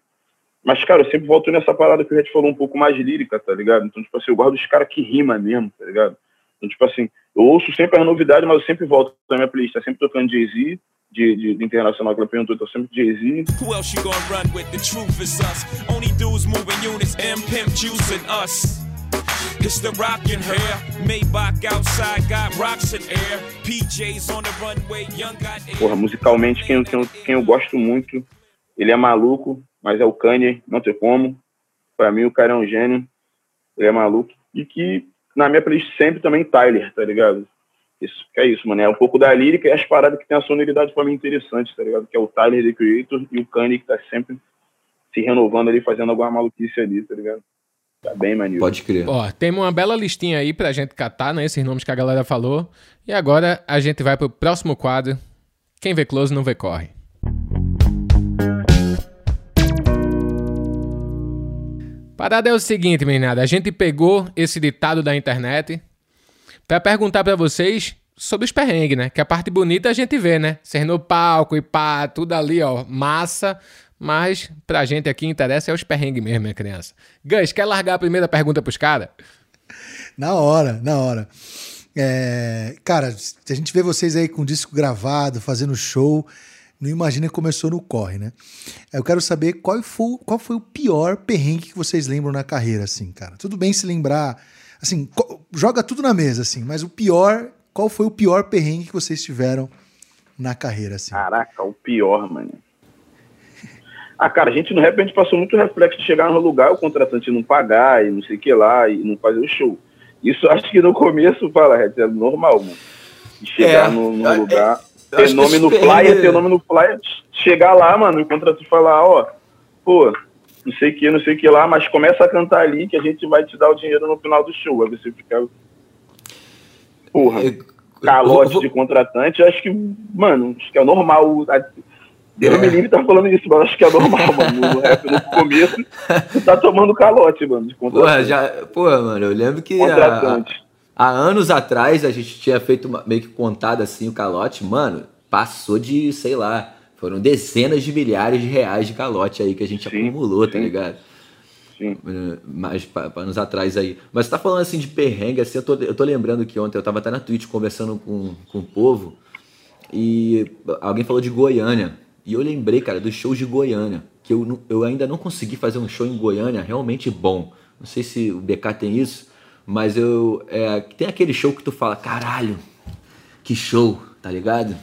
Mas, cara, eu sempre volto nessa parada que o Hatch falou um pouco mais lírica, tá ligado? Então, tipo assim, eu gosto dos caras que rima mesmo, tá ligado? Então, tipo assim, eu ouço sempre a novidade, mas eu sempre volto na minha playlist. Tá sempre tocando Jay-Z, de, de, de internacional que ela perguntou, eu tô sempre Jay-Z. Who else you gonna run with? The truth is us. Only dudes moving units, M pimp juicing us. It's the rockin' hair. Maybach outside got rocks in air. PJs on the runway, young got air. Porra, musicalmente, quem, quem, quem eu gosto muito, ele é maluco, mas é o Kanye, não tem como. Pra mim, o cara é um gênio, ele é maluco. E que, na minha playlist, sempre também Tyler, tá ligado? Isso, que é isso, mano. É um pouco da lírica e as paradas que tem a sonoridade pra mim interessante, tá ligado? Que é o Tyler, The Creator, e o Kanye, que tá sempre se renovando ali, fazendo alguma maluquice ali, tá ligado? Tá bem maneiro. Pode crer. Ó, temos uma bela listinha aí pra gente catar, né? Esses nomes que a galera falou. E agora a gente vai pro próximo quadro. Quem vê close não vê corre. Parada é o seguinte, meninada. A gente pegou esse ditado da internet pra perguntar pra vocês sobre os perrengues, né? Que a parte bonita a gente vê, né? Ser no palco e pá, tudo ali, ó, massa. Mas pra gente aqui interessa é os perrengues mesmo, minha criança. Gus, quer largar a primeira pergunta pros caras? Na hora, na hora. É, cara, se a gente vê vocês aí com disco gravado, fazendo show, não imagina que começou no corre, né? Eu quero saber qual foi, qual foi o pior perrengue que vocês lembram na carreira, assim, cara. Tudo bem se lembrar, assim, joga tudo na mesa, assim, mas o pior, qual foi o pior perrengue que vocês tiveram na carreira, assim? Caraca, o pior, mano. Ah, cara, a gente no rap a gente passou muito reflexo de chegar no lugar, o contratante não pagar e não sei o que lá, e não fazer o show. Isso acho que no começo, fala, é normal, mano. Chegar É, no, no é, lugar, eu ter nome no flyer, ter nome no flyer, chegar lá, mano, e o contratante falar, ó, pô, não sei o que, não sei o que lá, mas começa a cantar ali que a gente vai te dar o dinheiro no final do show. Aí você fica. Porra Eu- calote eu vou- de contratante, eu acho que, mano, acho que é normal. A- Deus me livre tá falando isso, mas acho que é normal, mano. No rap, no começo, tu tá tomando calote, mano, de Porra, já. Porra, mano, eu lembro que. há-. Há anos atrás a gente tinha feito uma- meio que contado assim o calote, mano, passou de, sei lá, foram dezenas de milhares de reais de calote aí que a gente Sim, acumulou, tá sim. ligado? Sim. Eh, pa- anos atrás aí. Mas você tá falando assim de perrengue, assim, eu tô, eu tô lembrando que ontem eu tava até na Twitch conversando com, com o povo e alguém falou de Goiânia. E eu lembrei, cara, dos shows de Goiânia. Que eu, eu ainda não consegui fazer um show em Goiânia realmente bom. Não sei se o BK tem isso, mas eu. é, tem aquele show que tu fala, caralho, que show, tá ligado?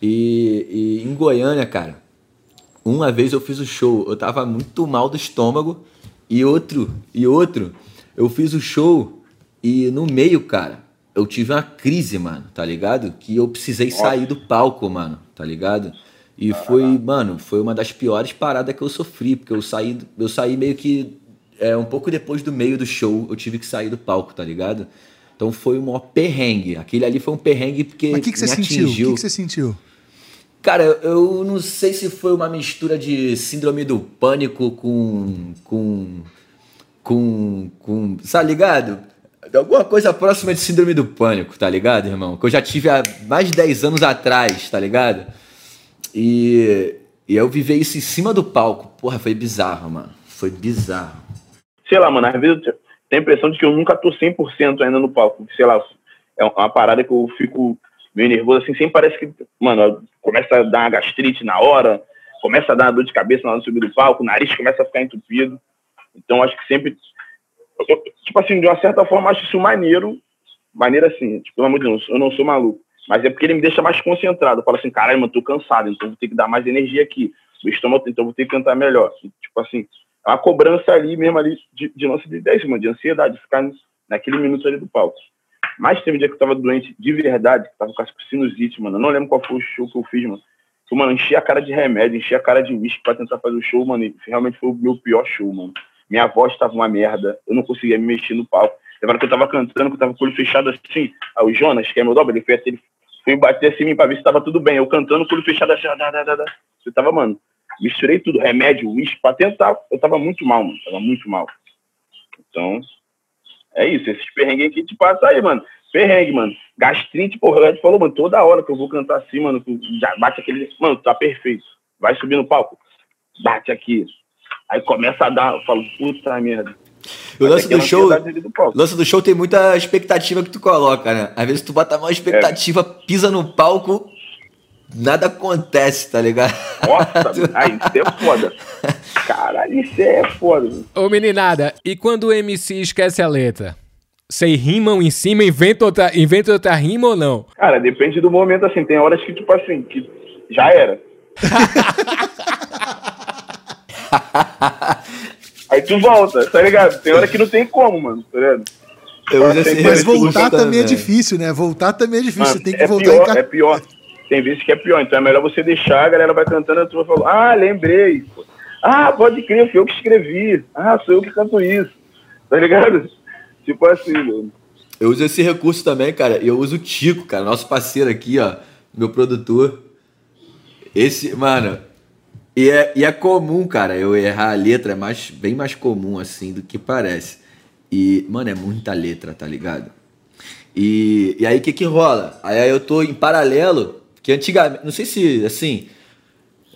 E, e em Goiânia, cara, uma vez eu fiz o show, eu tava muito mal do estômago, e outro, e outro, eu fiz o show e no meio, cara, eu tive uma crise, mano, tá ligado? Que eu precisei sair do palco, mano, tá ligado? E foi, mano, foi uma das piores paradas que eu sofri, porque eu saí, eu saí meio que é, um pouco depois do meio do show, eu tive que sair do palco, tá ligado? Então foi um perrengue. Aquele ali foi um perrengue porque Mas o que, que você me sentiu? O atingiu. que, que você sentiu? Cara, eu- eu não sei se foi uma mistura de síndrome do pânico com. com. com. com. Tá ligado? Alguma coisa próxima de síndrome do pânico, tá ligado, irmão? Que eu já tive há mais de 10 anos atrás, tá ligado? E. E eu vivi isso em cima do palco. Porra, foi bizarro, mano. Foi bizarro. Sei lá, mano, às vezes eu tenho a impressão de que eu nunca tô 100% ainda no palco. Sei lá, é uma parada que eu fico meio nervoso, assim, sempre parece que, mano, começa a dar uma gastrite na hora, começa a dar uma dor de cabeça na hora de subir do palco, o nariz começa a ficar entupido. Então, acho que sempre. eu- tipo assim, de uma certa forma, acho isso maneiro. Maneiro assim, tipo, pelo amor de Deus, eu não sou maluco. Mas é porque ele me deixa mais concentrado. Eu falo assim, caralho, mano, tô cansado, então vou ter que dar mais energia aqui. Meu estômago, então vou ter que cantar melhor. E, tipo assim, é uma cobrança ali mesmo ali de, de nossa de 10, mano, de ansiedade, de ficar naquele minuto ali do palco. Mas teve um dia que eu tava doente de verdade, que tava com sinusite, mano. Eu não lembro qual foi o show que eu fiz, mano. Eu, mano, enchi a cara de remédio, enchi a cara de whisky pra tentar fazer o show, mano. E realmente foi o meu pior show, mano. Minha voz tava uma merda. Eu não conseguia me mexer no palco. Lembra que eu tava cantando, que eu tava com o olho fechado assim. Aí o Jonas, que é meu dobro, ele até- ele foi bater assim pra ver se tava tudo bem. Eu cantando o olho fechado assim, dá, dá, dá. Eu tava, mano, misturei tudo, remédio, uísque, pra tentar. Eu tava muito mal, mano. Tava muito mal. Então, é isso. Esses perrengues que te passa aí, mano. Perrengue, mano. Gastrite, porra, ele falou, mano, toda hora que eu vou cantar assim, mano, já bate aquele. Mano, tá perfeito. Vai subir no palco. Bate aqui. Aí começa a dar, eu falo, puta merda. O lance aquela do show. ansiedade ali do lance do show tem muita expectativa que tu coloca, né? Às vezes tu bota uma expectativa, pisa no palco, nada acontece, tá ligado? Nossa, aí, isso é foda. Caralho, isso é foda. mano. Ô meninada, e quando o MC esquece a letra? Vocês rimam em cima, inventa outra, inventa outra rima ou não? Cara, depende do momento, assim. Tem horas que, tipo assim, que já era. Aí tu volta, tá ligado? Tem hora que não tem como, mano, tá ligado? Esse Mas voltar também é também. difícil, né? Voltar também é difícil. Mano, Você tem que é voltar pior, em é pior. Tem vezes que é pior, então é melhor você deixar, a galera vai cantando, a turma fala, ah, lembrei. Ah, pode crer, fui eu que escrevi. Ah, sou eu que canto isso. Tá ligado? Tipo assim, mano. Eu uso esse recurso também, cara. E eu uso o Tico, cara, nosso parceiro aqui, ó. Meu produtor. Esse, mano. E é, e é comum, cara, eu errar a letra. É mais, bem mais comum, assim, do que parece. E, mano, é muita letra, tá ligado? E, e aí, o que que rola? Aí eu tô em paralelo, que antigamente. Não sei se, assim.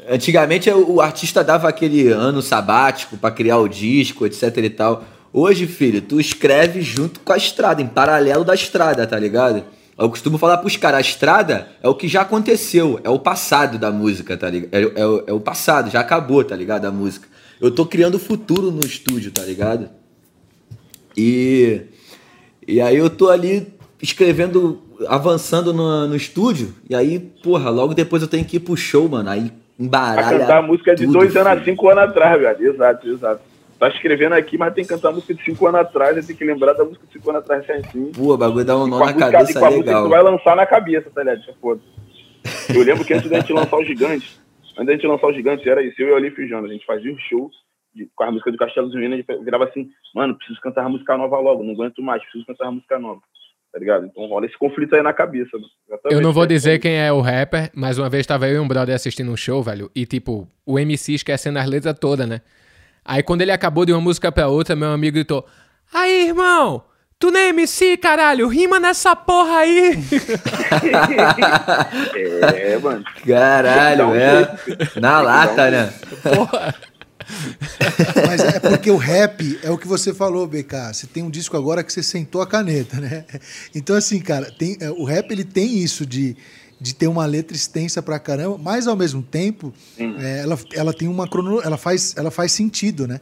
Antigamente o o artista dava aquele ano sabático pra criar o disco, etc e tal. Hoje, filho, tu escreve junto com a estrada, em paralelo da estrada, tá ligado? Eu costumo falar pros caras, a estrada é o que já aconteceu, é o passado da música, tá ligado? É, é o- é o passado, já acabou, tá ligado? A música. Eu tô criando o futuro no estúdio, tá ligado? E, e aí eu tô ali escrevendo, avançando no, no estúdio, e aí, porra, logo depois eu tenho que ir pro show, mano. Aí embaralha. cantar a música de tudo, dois anos a cinco anos atrás, velho. Exato, exato. Tá escrevendo aqui, mas tem que cantar a música de cinco anos atrás, aí tem que lembrar da música de cinco anos atrás certinho. Pô, o bagulho dá um nó na música, e cabeça com a música que legal. tu vai lançar na cabeça, tá ligado? Isso é foda. Eu lembro que antes da gente lançar o Gigante, antes da gente lançar o Gigante, era isso, eu e o Olif Jonas, a gente fazia os shows de- com a música do Castelo dos Meninos, a gente virava assim, mano, preciso cantar a música nova logo, não aguento mais, preciso cantar a música nova. Tá ligado? Então rola esse conflito aí na cabeça. Eu não vou dizer quem é o rapper, mas uma vez tava eu e um brother assistindo um show, velho, e tipo, o MC esquecendo as letras todas, né? Aí quando ele acabou de uma música pra outra, meu amigo gritou: Aí, irmão, tu é MC, caralho, rima nessa porra aí. É, mano. Caralho, um é. Na lata, né? porra. Mas é porque o rap é o que você falou, BK. Você tem um disco agora que você sentou a caneta, né? Então, assim, cara, tem, é, o rap ele tem isso de, de ter uma letra extensa pra caramba, mas ao mesmo tempo é, ela, ela tem uma crono, ela faz, ela faz sentido, né?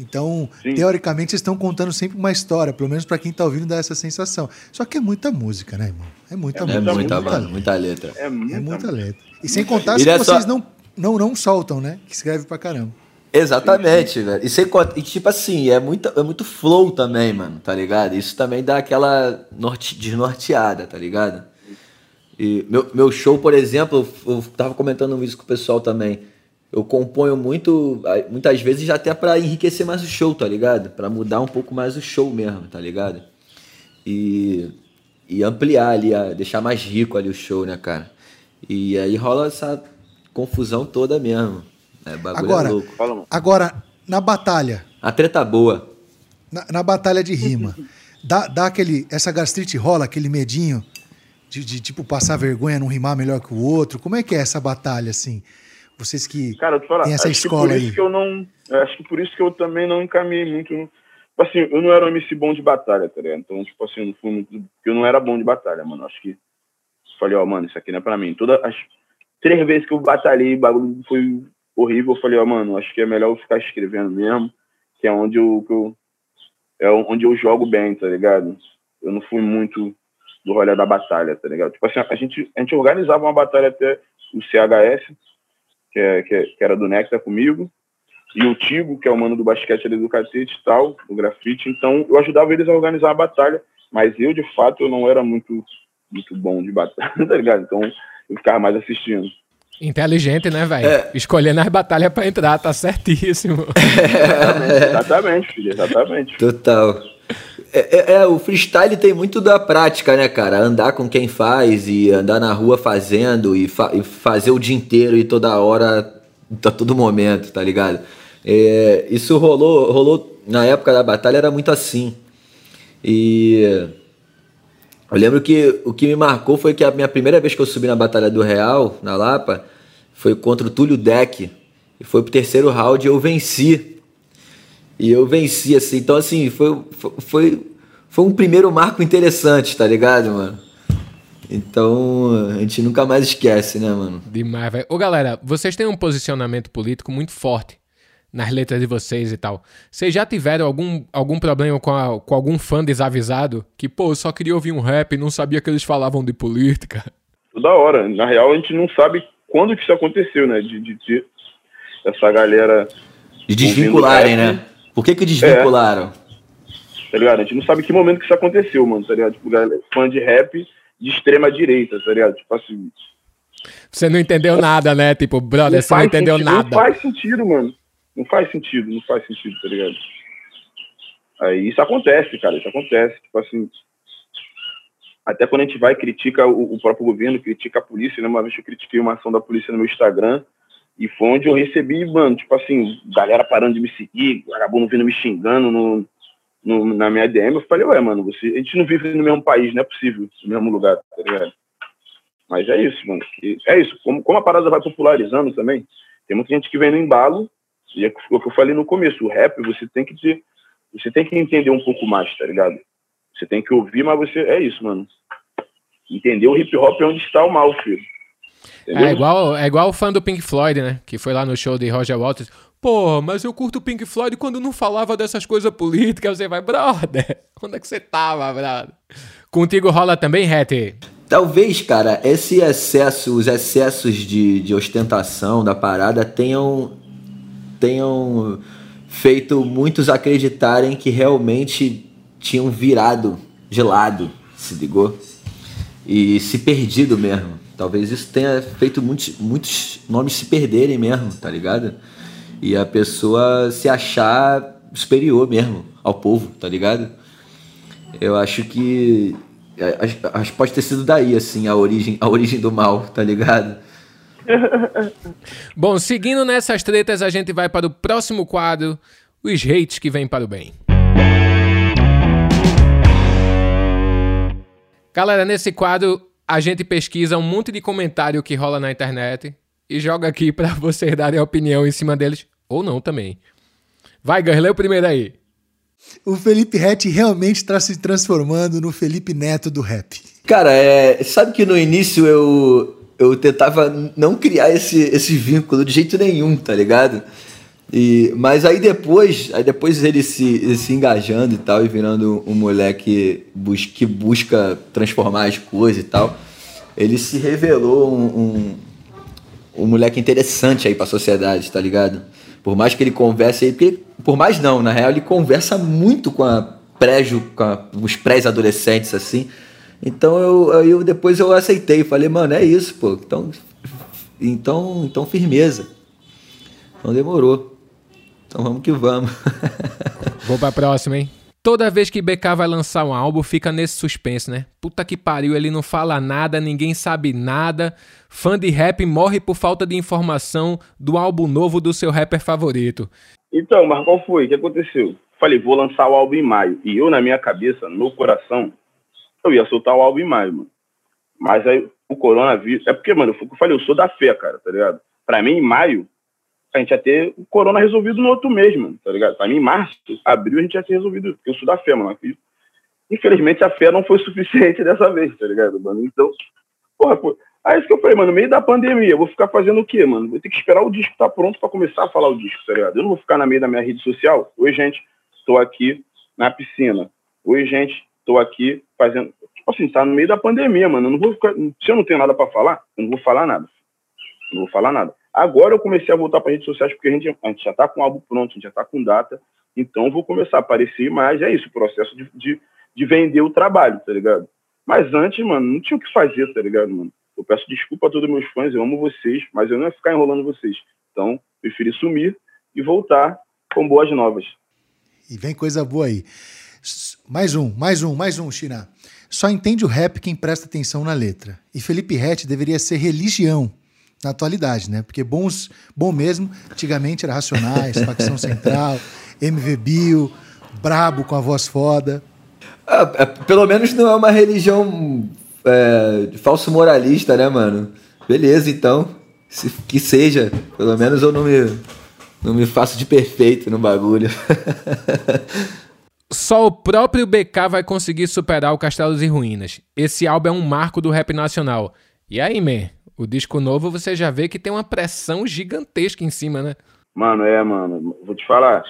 Então, Sim. teoricamente, vocês estão contando sempre uma história, pelo menos pra quem tá ouvindo dá essa sensação. Só que é muita música, né, irmão? É muita É música. muita, muita, mano, muita letra. É É muita, muita mano. letra. E sem contar que é só- vocês não, não, não soltam, né? Que escreve pra caramba. Exatamente, velho. E, sem e tipo assim, é muito, é muito flow também, mano, tá ligado? Isso também dá aquela norte, desnorteada, tá ligado? E meu, meu show, por exemplo, eu, eu tava comentando isso com o pessoal também. Eu componho muito, muitas vezes até pra enriquecer mais o show, tá ligado? Pra mudar um pouco mais o show mesmo, tá ligado? E, e ampliar ali, a- deixar mais rico ali o show, né, cara? E aí rola essa confusão toda mesmo. É, bagulho Agora- é louco. Agora, na batalha, A treta boa. na, na batalha de rima, dá, dá aquele. Essa gastrite rola, aquele medinho de, de, tipo passar vergonha, não rimar melhor que o outro. Como é que é essa batalha, assim? Vocês que. Cara, falar, Tem essa acho que escola aí. que eu não. eu Acho que por isso que eu também não encaminhei muito. no- Tipo assim, eu não era um MC bom de batalha, tá ligado? Então, tipo assim, eu não fui muito. Eu não era bom de batalha, mano. Acho que. Falei, ó, mano, isso aqui não é pra mim. Todas as três vezes que eu batalhei, o bagulho foi horrível. Eu falei, ó, mano, acho que é melhor eu ficar escrevendo mesmo. Que é onde eu, eu é onde eu jogo bem, tá ligado? Eu não fui muito do rolê da batalha, tá ligado? Tipo assim, a gente, a gente organizava uma batalha até o CHS, que, é, que, é, que era do Nectar comigo, e o Tigo, que é o mano do basquete ali do cacete e tal, do grafite. Então, eu ajudava eles a organizar a batalha, mas eu, de fato, eu não era muito, muito bom de batalha, tá ligado? Então, eu ficava mais assistindo. Inteligente, né, velho? É. Escolhendo as batalhas pra entrar, tá certíssimo. Exatamente, filho, exatamente. Total. É, é- é, o freestyle tem muito da prática, né, cara? Andar com quem faz e andar na rua fazendo e, fa- e fazer o dia inteiro e toda hora, a todo momento, tá ligado? É, isso rolou, rolou na época da batalha, era muito assim. E eu lembro que o que me marcou foi que a minha primeira vez que eu subi na Batalha do Real, na Lapa, foi contra o Túlio Deck. E foi pro terceiro round e eu venci. E eu venci, assim. Então, assim, foi, foi, foi um primeiro marco interessante, tá ligado, mano? Então, a gente nunca mais esquece, né, mano? Demais, velho. Ô, galera, vocês têm um posicionamento político muito forte nas letras de vocês e tal. Vocês já tiveram algum, algum problema com, a- com algum fã desavisado? Que, pô, eu só queria ouvir um rap e não sabia que eles falavam de política. Toda hora. Na real, a gente não sabe quando que isso aconteceu, né? De, de ter essa galera, De desvincularem, rap. né? Por que que desvincularam? tá ligado? A gente não sabe que momento que isso aconteceu, mano, tá ligado? Tipo, galera, fã de rap de extrema direita, tá ligado? Tipo assim. Você não entendeu nada, né? Tipo, brother, você não faz entendeu sentido, nada. Não faz sentido, mano. Não faz sentido, não faz sentido, tá ligado? Aí isso acontece, cara, isso acontece. Tipo assim. Até quando a gente vai e critica o, o próprio governo, critica a polícia, né? Uma vez eu critiquei uma ação da polícia no meu Instagram, e foi onde eu recebi, mano, tipo assim, galera parando de me seguir, vagabundo vindo me xingando no, no- na minha DM. Eu falei, ué, mano, você, a gente não vive no mesmo país, não é possível, no mesmo lugar, tá ligado? Mas é isso, mano. É isso. Como, como a parada vai popularizando também, tem muita gente que vem no embalo, e é o que eu falei no começo, o rap você tem que ter, você tem que entender um pouco mais, tá ligado? Você tem que ouvir, mas você, é isso, mano. Entender o hip hop é onde está o mal, filho. Entendeu? É igual, é igual o fã do Pink Floyd, né? Que foi lá no show de Roger Waters. Pô, mas eu curto o Pink Floyd quando não falava dessas coisas políticas. Você vai, brother, onde é que você tava, brother? Contigo rola também, Hattie? Talvez, cara, esse excesso, os excessos de, de ostentação da parada tenham, tenham feito muitos acreditarem que realmente tinham virado de lado, se ligou? E se perdido mesmo. Talvez isso tenha feito muitos, muitos nomes se perderem mesmo, tá ligado? E a pessoa se achar superior mesmo ao povo, tá ligado? Eu acho que é, acho, pode ter sido daí, assim, a origem, a origem do mal, tá ligado? Bom, seguindo nessas tretas, a gente vai para o próximo quadro, os hates que vêm para o bem. Galera, nesse quadro a gente pesquisa um monte de comentário que rola na internet e joga aqui para vocês darem a opinião em cima deles, ou não também. Vai, Gus, lê o primeiro aí. O Felipe Rett realmente está se transformando no Felipe Neto do rap. Cara, é, sabe que no início eu, eu tentava não criar esse, esse vínculo de jeito nenhum, tá ligado? E, mas aí depois, aí depois ele se, ele se engajando e tal, e virando um moleque bus, que busca transformar as coisas e tal, ele se revelou um, um, um moleque interessante aí pra sociedade, tá ligado? Por mais que ele converse porque, por mais não, na real ele conversa muito com a prédio, com a- os pré-adolescentes, assim. Então eu, eu depois eu aceitei, falei, mano, é isso, pô. Então, então, então firmeza. Então demorou. Então vamos que vamos. Vou pra próxima, hein? Toda vez que BK vai lançar um álbum, fica nesse suspense, né? Puta que pariu, ele não fala nada, ninguém sabe nada. Fã de rap morre por falta de informação do álbum novo do seu rapper favorito. Então, mas qual foi? O que aconteceu? Falei, vou lançar o álbum em maio. E eu, na minha cabeça, no coração, eu ia soltar o álbum em maio, mano. Mas aí o coronavírus. É porque, mano, eu falei, eu sou da fé, cara, tá ligado? Pra mim, em maio, a gente ia ter o corona resolvido no outro mês, mano, tá ligado? Pra mim, março, abril, a gente ia ter resolvido. Eu sou da fé, mano. Infelizmente, a fé não foi suficiente dessa vez, tá ligado, mano? Então, porra, pô, Aí isso que eu falei, mano, no meio da pandemia, eu vou ficar fazendo o quê, mano? Vou ter que esperar o disco estar pronto pra começar a falar o disco, tá ligado? Eu não vou ficar na meio da minha rede social. Oi, gente, tô aqui na piscina. Oi, gente, tô aqui fazendo. Tipo assim, tá no meio da pandemia, mano. Eu não vou ficar... Se eu não tenho nada pra falar, eu não vou falar nada. Não vou falar nada. Agora eu comecei a voltar para redes sociais porque a gente, a gente já tá com o álbum pronto, a gente já tá com data. Então vou começar a aparecer mais. É isso, o processo de, de, de vender o trabalho, tá ligado? Mas antes, mano, não tinha o que fazer, tá ligado, mano? Eu peço desculpa a todos meus fãs, eu amo vocês, mas eu não ia ficar enrolando vocês. Então, preferi sumir e voltar com boas novas. E vem coisa boa aí. Mais um, mais um, mais um, China. Só entende o rap quem presta atenção na letra. E Felipe Rett deveria ser religião na atualidade, né? Porque bons, bom mesmo, antigamente era Racionais, Facção Central, MV Bill, Brabo com a voz foda. Ah, é, pelo menos não é uma religião é, de falso moralista, né, mano? Beleza, então. Se- que seja. Pelo menos eu não me, não me faço de perfeito no bagulho. Só o próprio BK vai conseguir superar o Castelos e Ruínas. Esse álbum é um marco do rap nacional. E aí, man, o disco novo você já vê que tem uma pressão gigantesca em cima, né? Mano, é, mano, vou te falar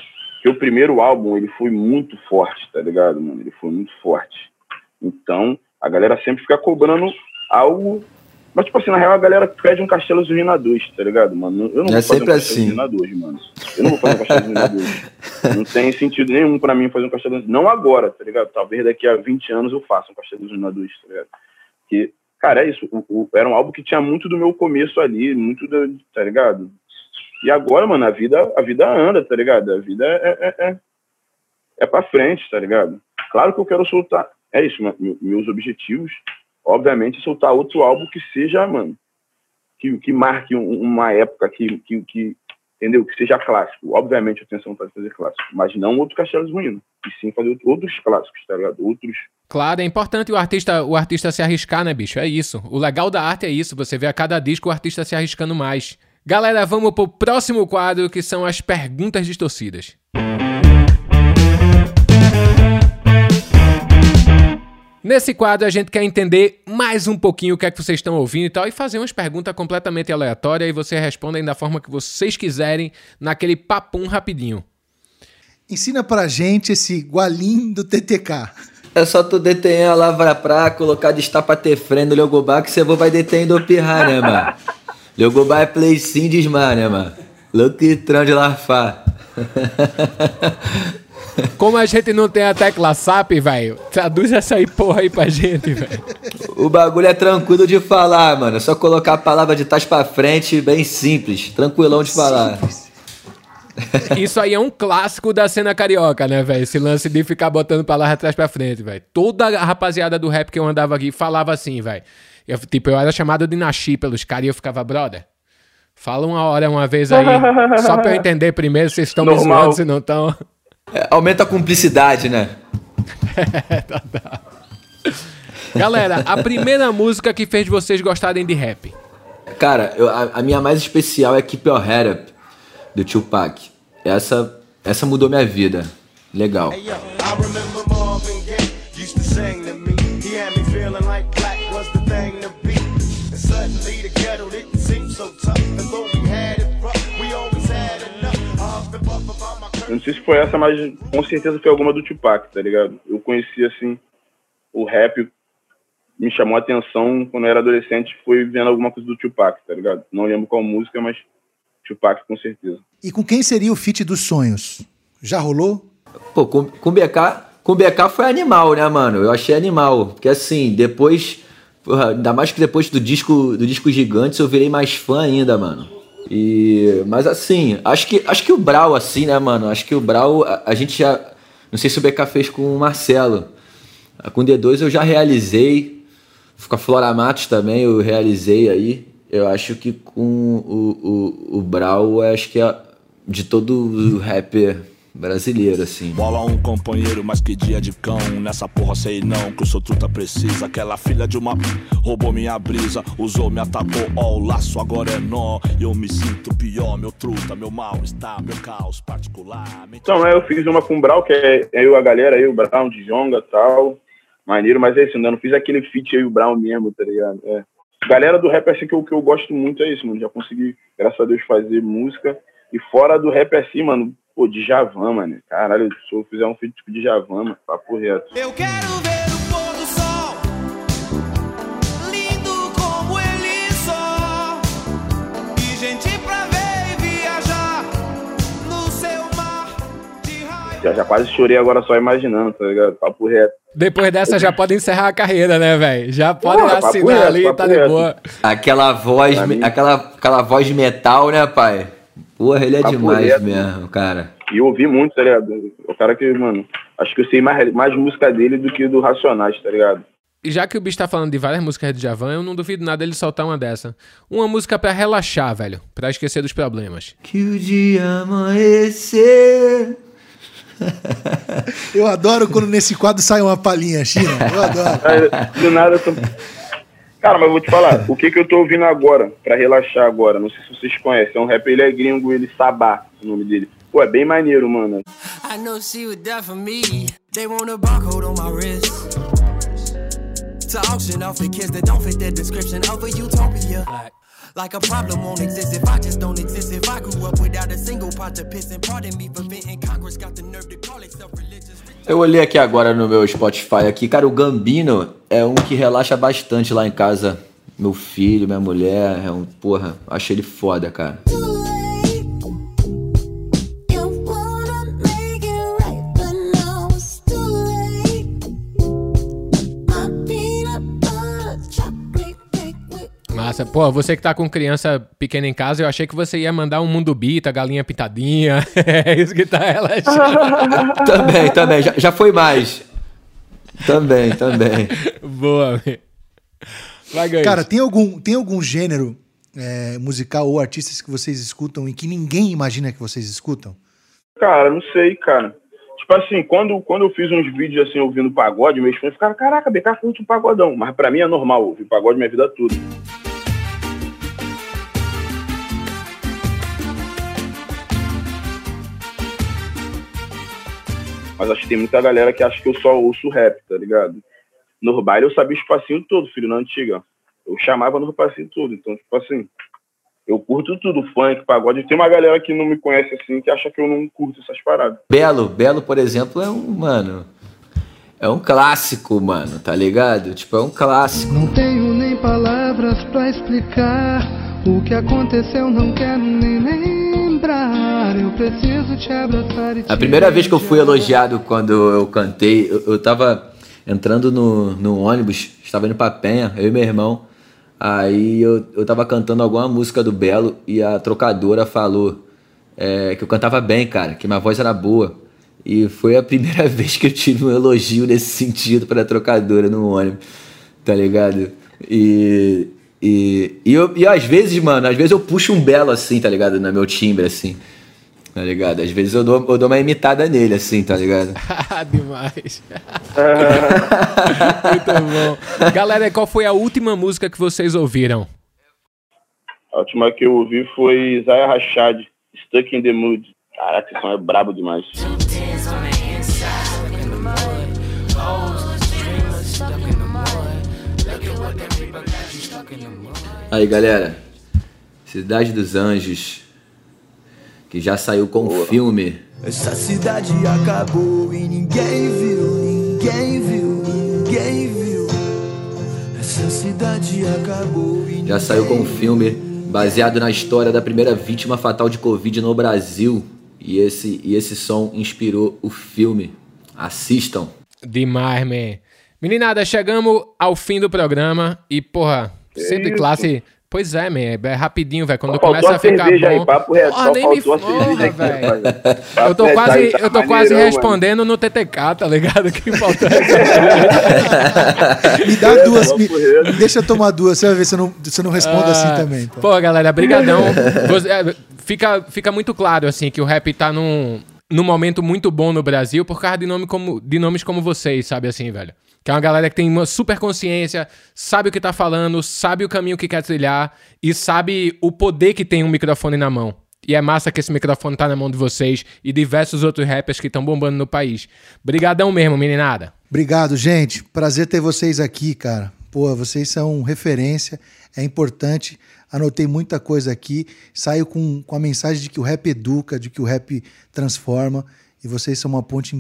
que o primeiro álbum, ele foi muito forte, tá ligado, mano? Ele foi muito forte. Então, a galera sempre fica cobrando algo... Mas, tipo assim, na real, a galera pede um Castelo Ruína 2, tá ligado, mano? Eu não É vou fazer sempre um Castelo assim. Ruína 2, mano. Eu não vou fazer um Castelo Ruína 2. Não tem sentido nenhum pra mim fazer um Castelo Não agora, tá ligado? Talvez daqui a 20 anos eu faça um Castelo Ruína 2, tá ligado? Porque, cara, é isso. O, o- era um álbum que tinha muito do meu começo ali, muito, da, tá ligado? E agora, mano, a vida, a vida anda, tá ligado? A vida é, é, é, é pra frente, tá ligado? Claro que eu quero soltar. É isso, mano, meu- meus objetivos, obviamente, soltar outro álbum que seja, mano, que, que marque um- uma época que, que, que, entendeu? Que seja clássico. Obviamente, essa vontade de fazer clássico, mas não outro Castelo Ruína. E sim fazer outro- outros clássicos, tá ligado? Outros. Claro, é importante o artista, o artista se arriscar, né, bicho? É isso. O legal da arte é isso. Você vê a cada disco o artista se arriscando mais. Galera, vamos pro próximo quadro que são as perguntas distorcidas. Nesse quadro a gente quer entender mais um pouquinho o que é que vocês estão ouvindo e tal e fazer umas perguntas completamente aleatórias e vocês respondem da forma que vocês quiserem naquele papum rapidinho. Ensina pra gente esse gualim do TTK. É só tu detenhar a lavra pra colocar destapa ter freio no Leogobá que você vai detendo o pirra, né, mano? Leogobá é play sim desmar, né, mano? Louquitrão de larfar. Como a gente não tem a tecla SAP, velho, traduz essa aí porra aí pra gente, velho. O bagulho é tranquilo de falar, mano. É só colocar a palavra de trás pra frente, bem simples. Tranquilão de falar. Isso aí é um clássico da cena carioca, né, velho? Esse lance de ficar botando palavra atrás pra frente, velho. Toda a rapaziada do rap que eu andava aqui falava assim, velho. Tipo, eu era chamado de Nashi pelos caras e eu ficava, brother. Fala uma hora uma vez aí, só pra eu entender primeiro se vocês estão me zoando, se não estão. É, aumenta a cumplicidade, né? Galera, a primeira música que fez vocês gostarem de rap. Cara, eu- a, a minha mais especial é Keep Your Head Up, do Tupac. Essa, essa mudou minha vida. Legal. I remember Marvin Gaye used to sing to me. He had me feeling não sei se foi essa, mas com certeza foi alguma do Tupac, tá ligado? Eu conheci, assim, o rap, me chamou a atenção quando eu era adolescente, foi vendo alguma coisa do Tupac, tá ligado? Não lembro qual música, mas Tupac com certeza. E com quem seria o feat dos sonhos? Já rolou? Pô, com, com BK, com BK foi animal, né, mano? Eu achei animal. Porque assim, depois. Porra, ainda mais que depois do disco do disco Gigantes eu virei mais fã ainda, mano. E. Mas assim, acho que, acho que o Brau, assim, né, mano? Acho que o Brau, a, a gente já. Não sei se o BK fez com o Marcelo. Com o D2 eu já realizei. Com a Flora Matos também eu realizei aí. Eu acho que com o, o, o Brau, acho que é de todo o rapper brasileiro, assim. Bola um companheiro, mas que dia de cão. Nessa porra sei não, que o seu truta precisa. Aquela filha de uma roubou minha brisa, usou, me atacou, ó, o laço agora é nó. Eu me sinto pior, meu truta, meu mal está, meu caos particular. Então, é, eu fiz uma com o Brau, que é, eu, a galera, eu, o Brown, de Jonga e tal. Maneiro, mas é isso, ainda não fiz aquele feat e o Brown mesmo, tá ligado? É. Galera do rap, assim, que eu, que eu gosto muito é isso, mano. Já consegui, graças a Deus, fazer música. E fora do rap, assim, mano, pô, de Javan, mano. Caralho, se eu fizer um feat tipo de Javan, mano, papo reto. Eu quero ver o pôr do sol, lindo como ele só. E gente pra ver e viajar no seu mar de raio. Já, já quase chorei agora só imaginando, tá ligado? Papo reto. Depois dessa já pode encerrar a carreira, né, velho? Já pode Porra, assinar reto, ali, papo tá de reto. boa. Aquela voz, aquela, aquela voz de metal, né, pai? Porra, ele é Papo demais reto. mesmo, cara. E eu ouvi muito, tá ligado? O cara que, mano, acho que eu sei mais, mais música dele do que do Racionais, tá ligado? E já que o bicho tá falando de várias músicas de Javan, eu não duvido nada ele soltar uma dessa. Uma música pra relaxar, velho. Pra esquecer dos problemas. Que o dia amanhecer. Eu adoro quando nesse quadro sai uma palhinha, China. Eu adoro. Do nada, eu tô... Cara, mas eu vou te falar, o que que eu tô ouvindo agora, pra relaxar agora, não sei se vocês conhecem, é um rapper, ele é gringo, ele Sabá, o nome dele. Pô, é bem maneiro, mano. Like a problem won't exist if I just don't exist. If I grew up without a single pot to piss and pardon me for venting, Congress got the nerve to call itself. Eu olhei aqui agora no meu Spotify aqui, cara, o Gambino é um que relaxa bastante lá em casa. Meu filho, minha mulher, é um, porra, achei ele foda, cara. Massa. Pô, você que tá com criança pequena em casa, eu achei que você ia mandar um mundo bita, galinha pintadinha. é isso que tá relaxando. também, também, já, já foi mais. Também, também. Boa, velho. Vai, Gans. Cara, tem algum, tem algum gênero é, musical ou artistas que vocês escutam e que ninguém imagina que vocês escutam? Cara, não sei, cara. Tipo assim, quando, quando eu fiz uns vídeos assim, ouvindo pagode, meus fãs ficaram, caraca, BK curte um pagodão. Mas pra mim é normal, ouvir pagode minha vida toda. Mas acho que tem muita galera que acha que eu só ouço rap, tá ligado? No baile eu sabia o espacinho todo, filho, na antiga. Eu chamava no espacinho todo. Então, tipo assim, eu curto tudo, funk, pagode. Tem uma galera que não me conhece assim, que acha que eu não curto essas paradas. Belo, Belo, por exemplo, é um, mano, é um clássico, mano, tá ligado? Tipo, é um clássico. Não tenho nem palavras pra explicar o que aconteceu, não quero nem lembrar. A primeira vez que eu fui elogiado quando eu cantei, eu, eu tava entrando no, no ônibus, estava indo pra Penha, eu e meu irmão. Aí eu, eu tava cantando alguma música do Belo e a trocadora falou é, que eu cantava bem, cara, que minha voz era boa. E foi a primeira vez que eu tive um elogio nesse sentido pra trocadora no ônibus, tá ligado? E, e, e, eu, e às vezes, mano, às vezes eu puxo um Belo assim, tá ligado? No meu timbre, assim. Tá ligado? Às vezes eu dou, eu dou uma imitada nele, assim, tá ligado? Demais. Muito bom. Galera, qual foi a última música que vocês ouviram? A última que eu ouvi foi Zaya Rashad, Stuck in the Mood. Caraca, esse som é brabo demais. Aí, galera. Cidade dos Anjos. Que já saiu com o filme. Essa cidade acabou e ninguém viu, ninguém viu, ninguém viu. Essa cidade acabou e Já saiu com o filme baseado na história da primeira vítima fatal de Covid no Brasil. E esse, e esse som inspirou o filme. Assistam. Demais, man. Meninada, chegamos ao fim do programa e, porra, sempre classe. Pois é, man, é rapidinho, velho. Quando Só começa a ficar bom. aí, papo reto, Porra, nem me faltou a cerveja porra, aqui, velho. Eu tô quase, tá eu tô quase mano. respondendo no TTK, tá ligado? Que falta Me dá duas. me- deixa eu tomar duas, você vai ver se eu não, se eu não respondo assim Ah, também. pô. Pô, galera, brigadão. Você- é, fica, fica muito claro, assim, que o rap tá num, num momento muito bom no Brasil por causa de, nome como, de nomes como vocês, sabe assim, velho? Que é uma galera que tem uma super consciência, sabe o que tá falando, sabe o caminho que quer trilhar e sabe o poder que tem um microfone na mão. E é massa que esse microfone tá na mão de vocês e diversos outros rappers que estão bombando no país. Brigadão mesmo, meninada. Obrigado, gente. Prazer ter vocês aqui, cara. Pô, vocês são referência. é importante. Anotei muita coisa aqui. Saio com, com a mensagem de que o rap educa, de que o rap transforma. E vocês são uma ponte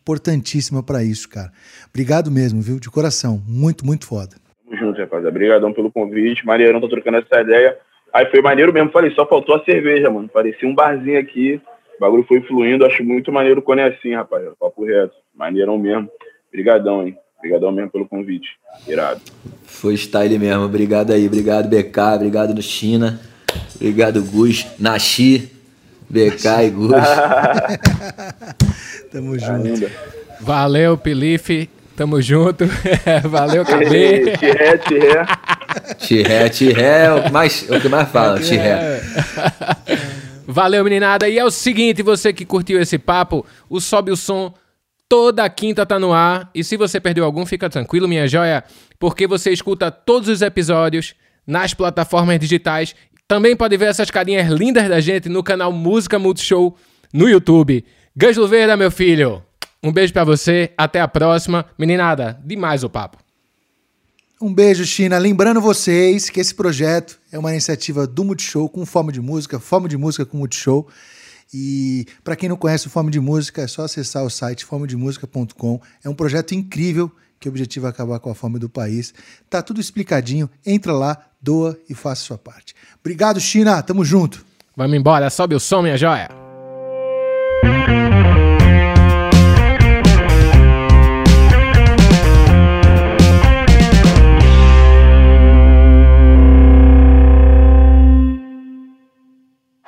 importantíssima para isso, cara. Obrigado mesmo, viu? De coração. Muito, muito foda. Tamo junto, rapaziada. Obrigadão pelo convite. Maneirão, tá trocando essa ideia. Aí foi maneiro mesmo. Falei, só faltou a cerveja, mano. Parecia um barzinho aqui. O bagulho foi fluindo. Acho muito maneiro quando é assim, rapaz. Papo reto. Maneirão mesmo. Obrigadão, hein? Obrigadão mesmo pelo convite. Irado. Foi style mesmo. Obrigado aí. Obrigado, BK. Obrigado no China. Obrigado, Gus. Nashi. BK e Gus. Tamo junto. Valeu, Pilife. Tamo junto. Valeu, KB. Tiré, tiré. Tiré, tiré. É o, mais, é o que mais fala. Tiré. Valeu, meninada. E é o seguinte, você que curtiu esse papo, o Sobe o Som toda quinta tá no ar. E se você perdeu algum, fica tranquilo, minha joia, porque você escuta todos os episódios nas plataformas digitais. Também pode ver essas carinhas lindas da gente no canal Música Multishow no YouTube. Gângelo Verde, meu filho. Um beijo pra você, até a próxima. Meninada, demais o papo. Um beijo, China. Lembrando vocês que esse projeto é uma iniciativa do Multishow com Fome de Música, Fome de Música com Multishow. E para quem não conhece o Fome de Música, é só acessar o site fomedemusica.com. É um projeto incrível que o objetivo é acabar com a fome do país. Tá tudo explicadinho. Entra lá, doa e faça a sua parte. Obrigado, China. Tamo junto. Vamos embora, sobe o som, minha joia.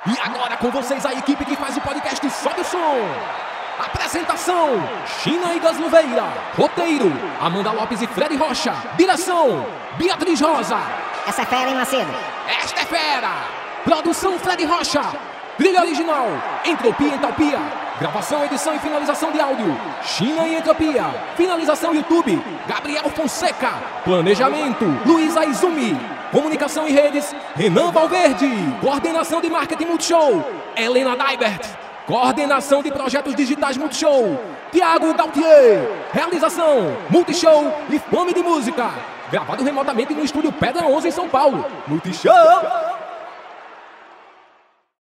E agora com vocês Som. Apresentação: China e Gasluveira. Roteiro: Amanda Lopes e Fred Rocha. Direção: Beatriz Rosa. Essa é fera, hein, Macedo? Esta é fera. Produção: Fred Rocha. Trilha original: Entropia e Entalpia. Gravação, edição e finalização de áudio: China e Entropia. Finalização YouTube: Gabriel Fonseca. Planejamento: Luiz Aizumi. Comunicação e redes: Renan Valverde. Coordenação de marketing Multishow: Helena Daibert. Coordenação de projetos digitais Multishow: Tiago Gautier. Realização: Multishow e Fome de Música. Gravado remotamente no estúdio Pedra 11 em São Paulo. Multishow!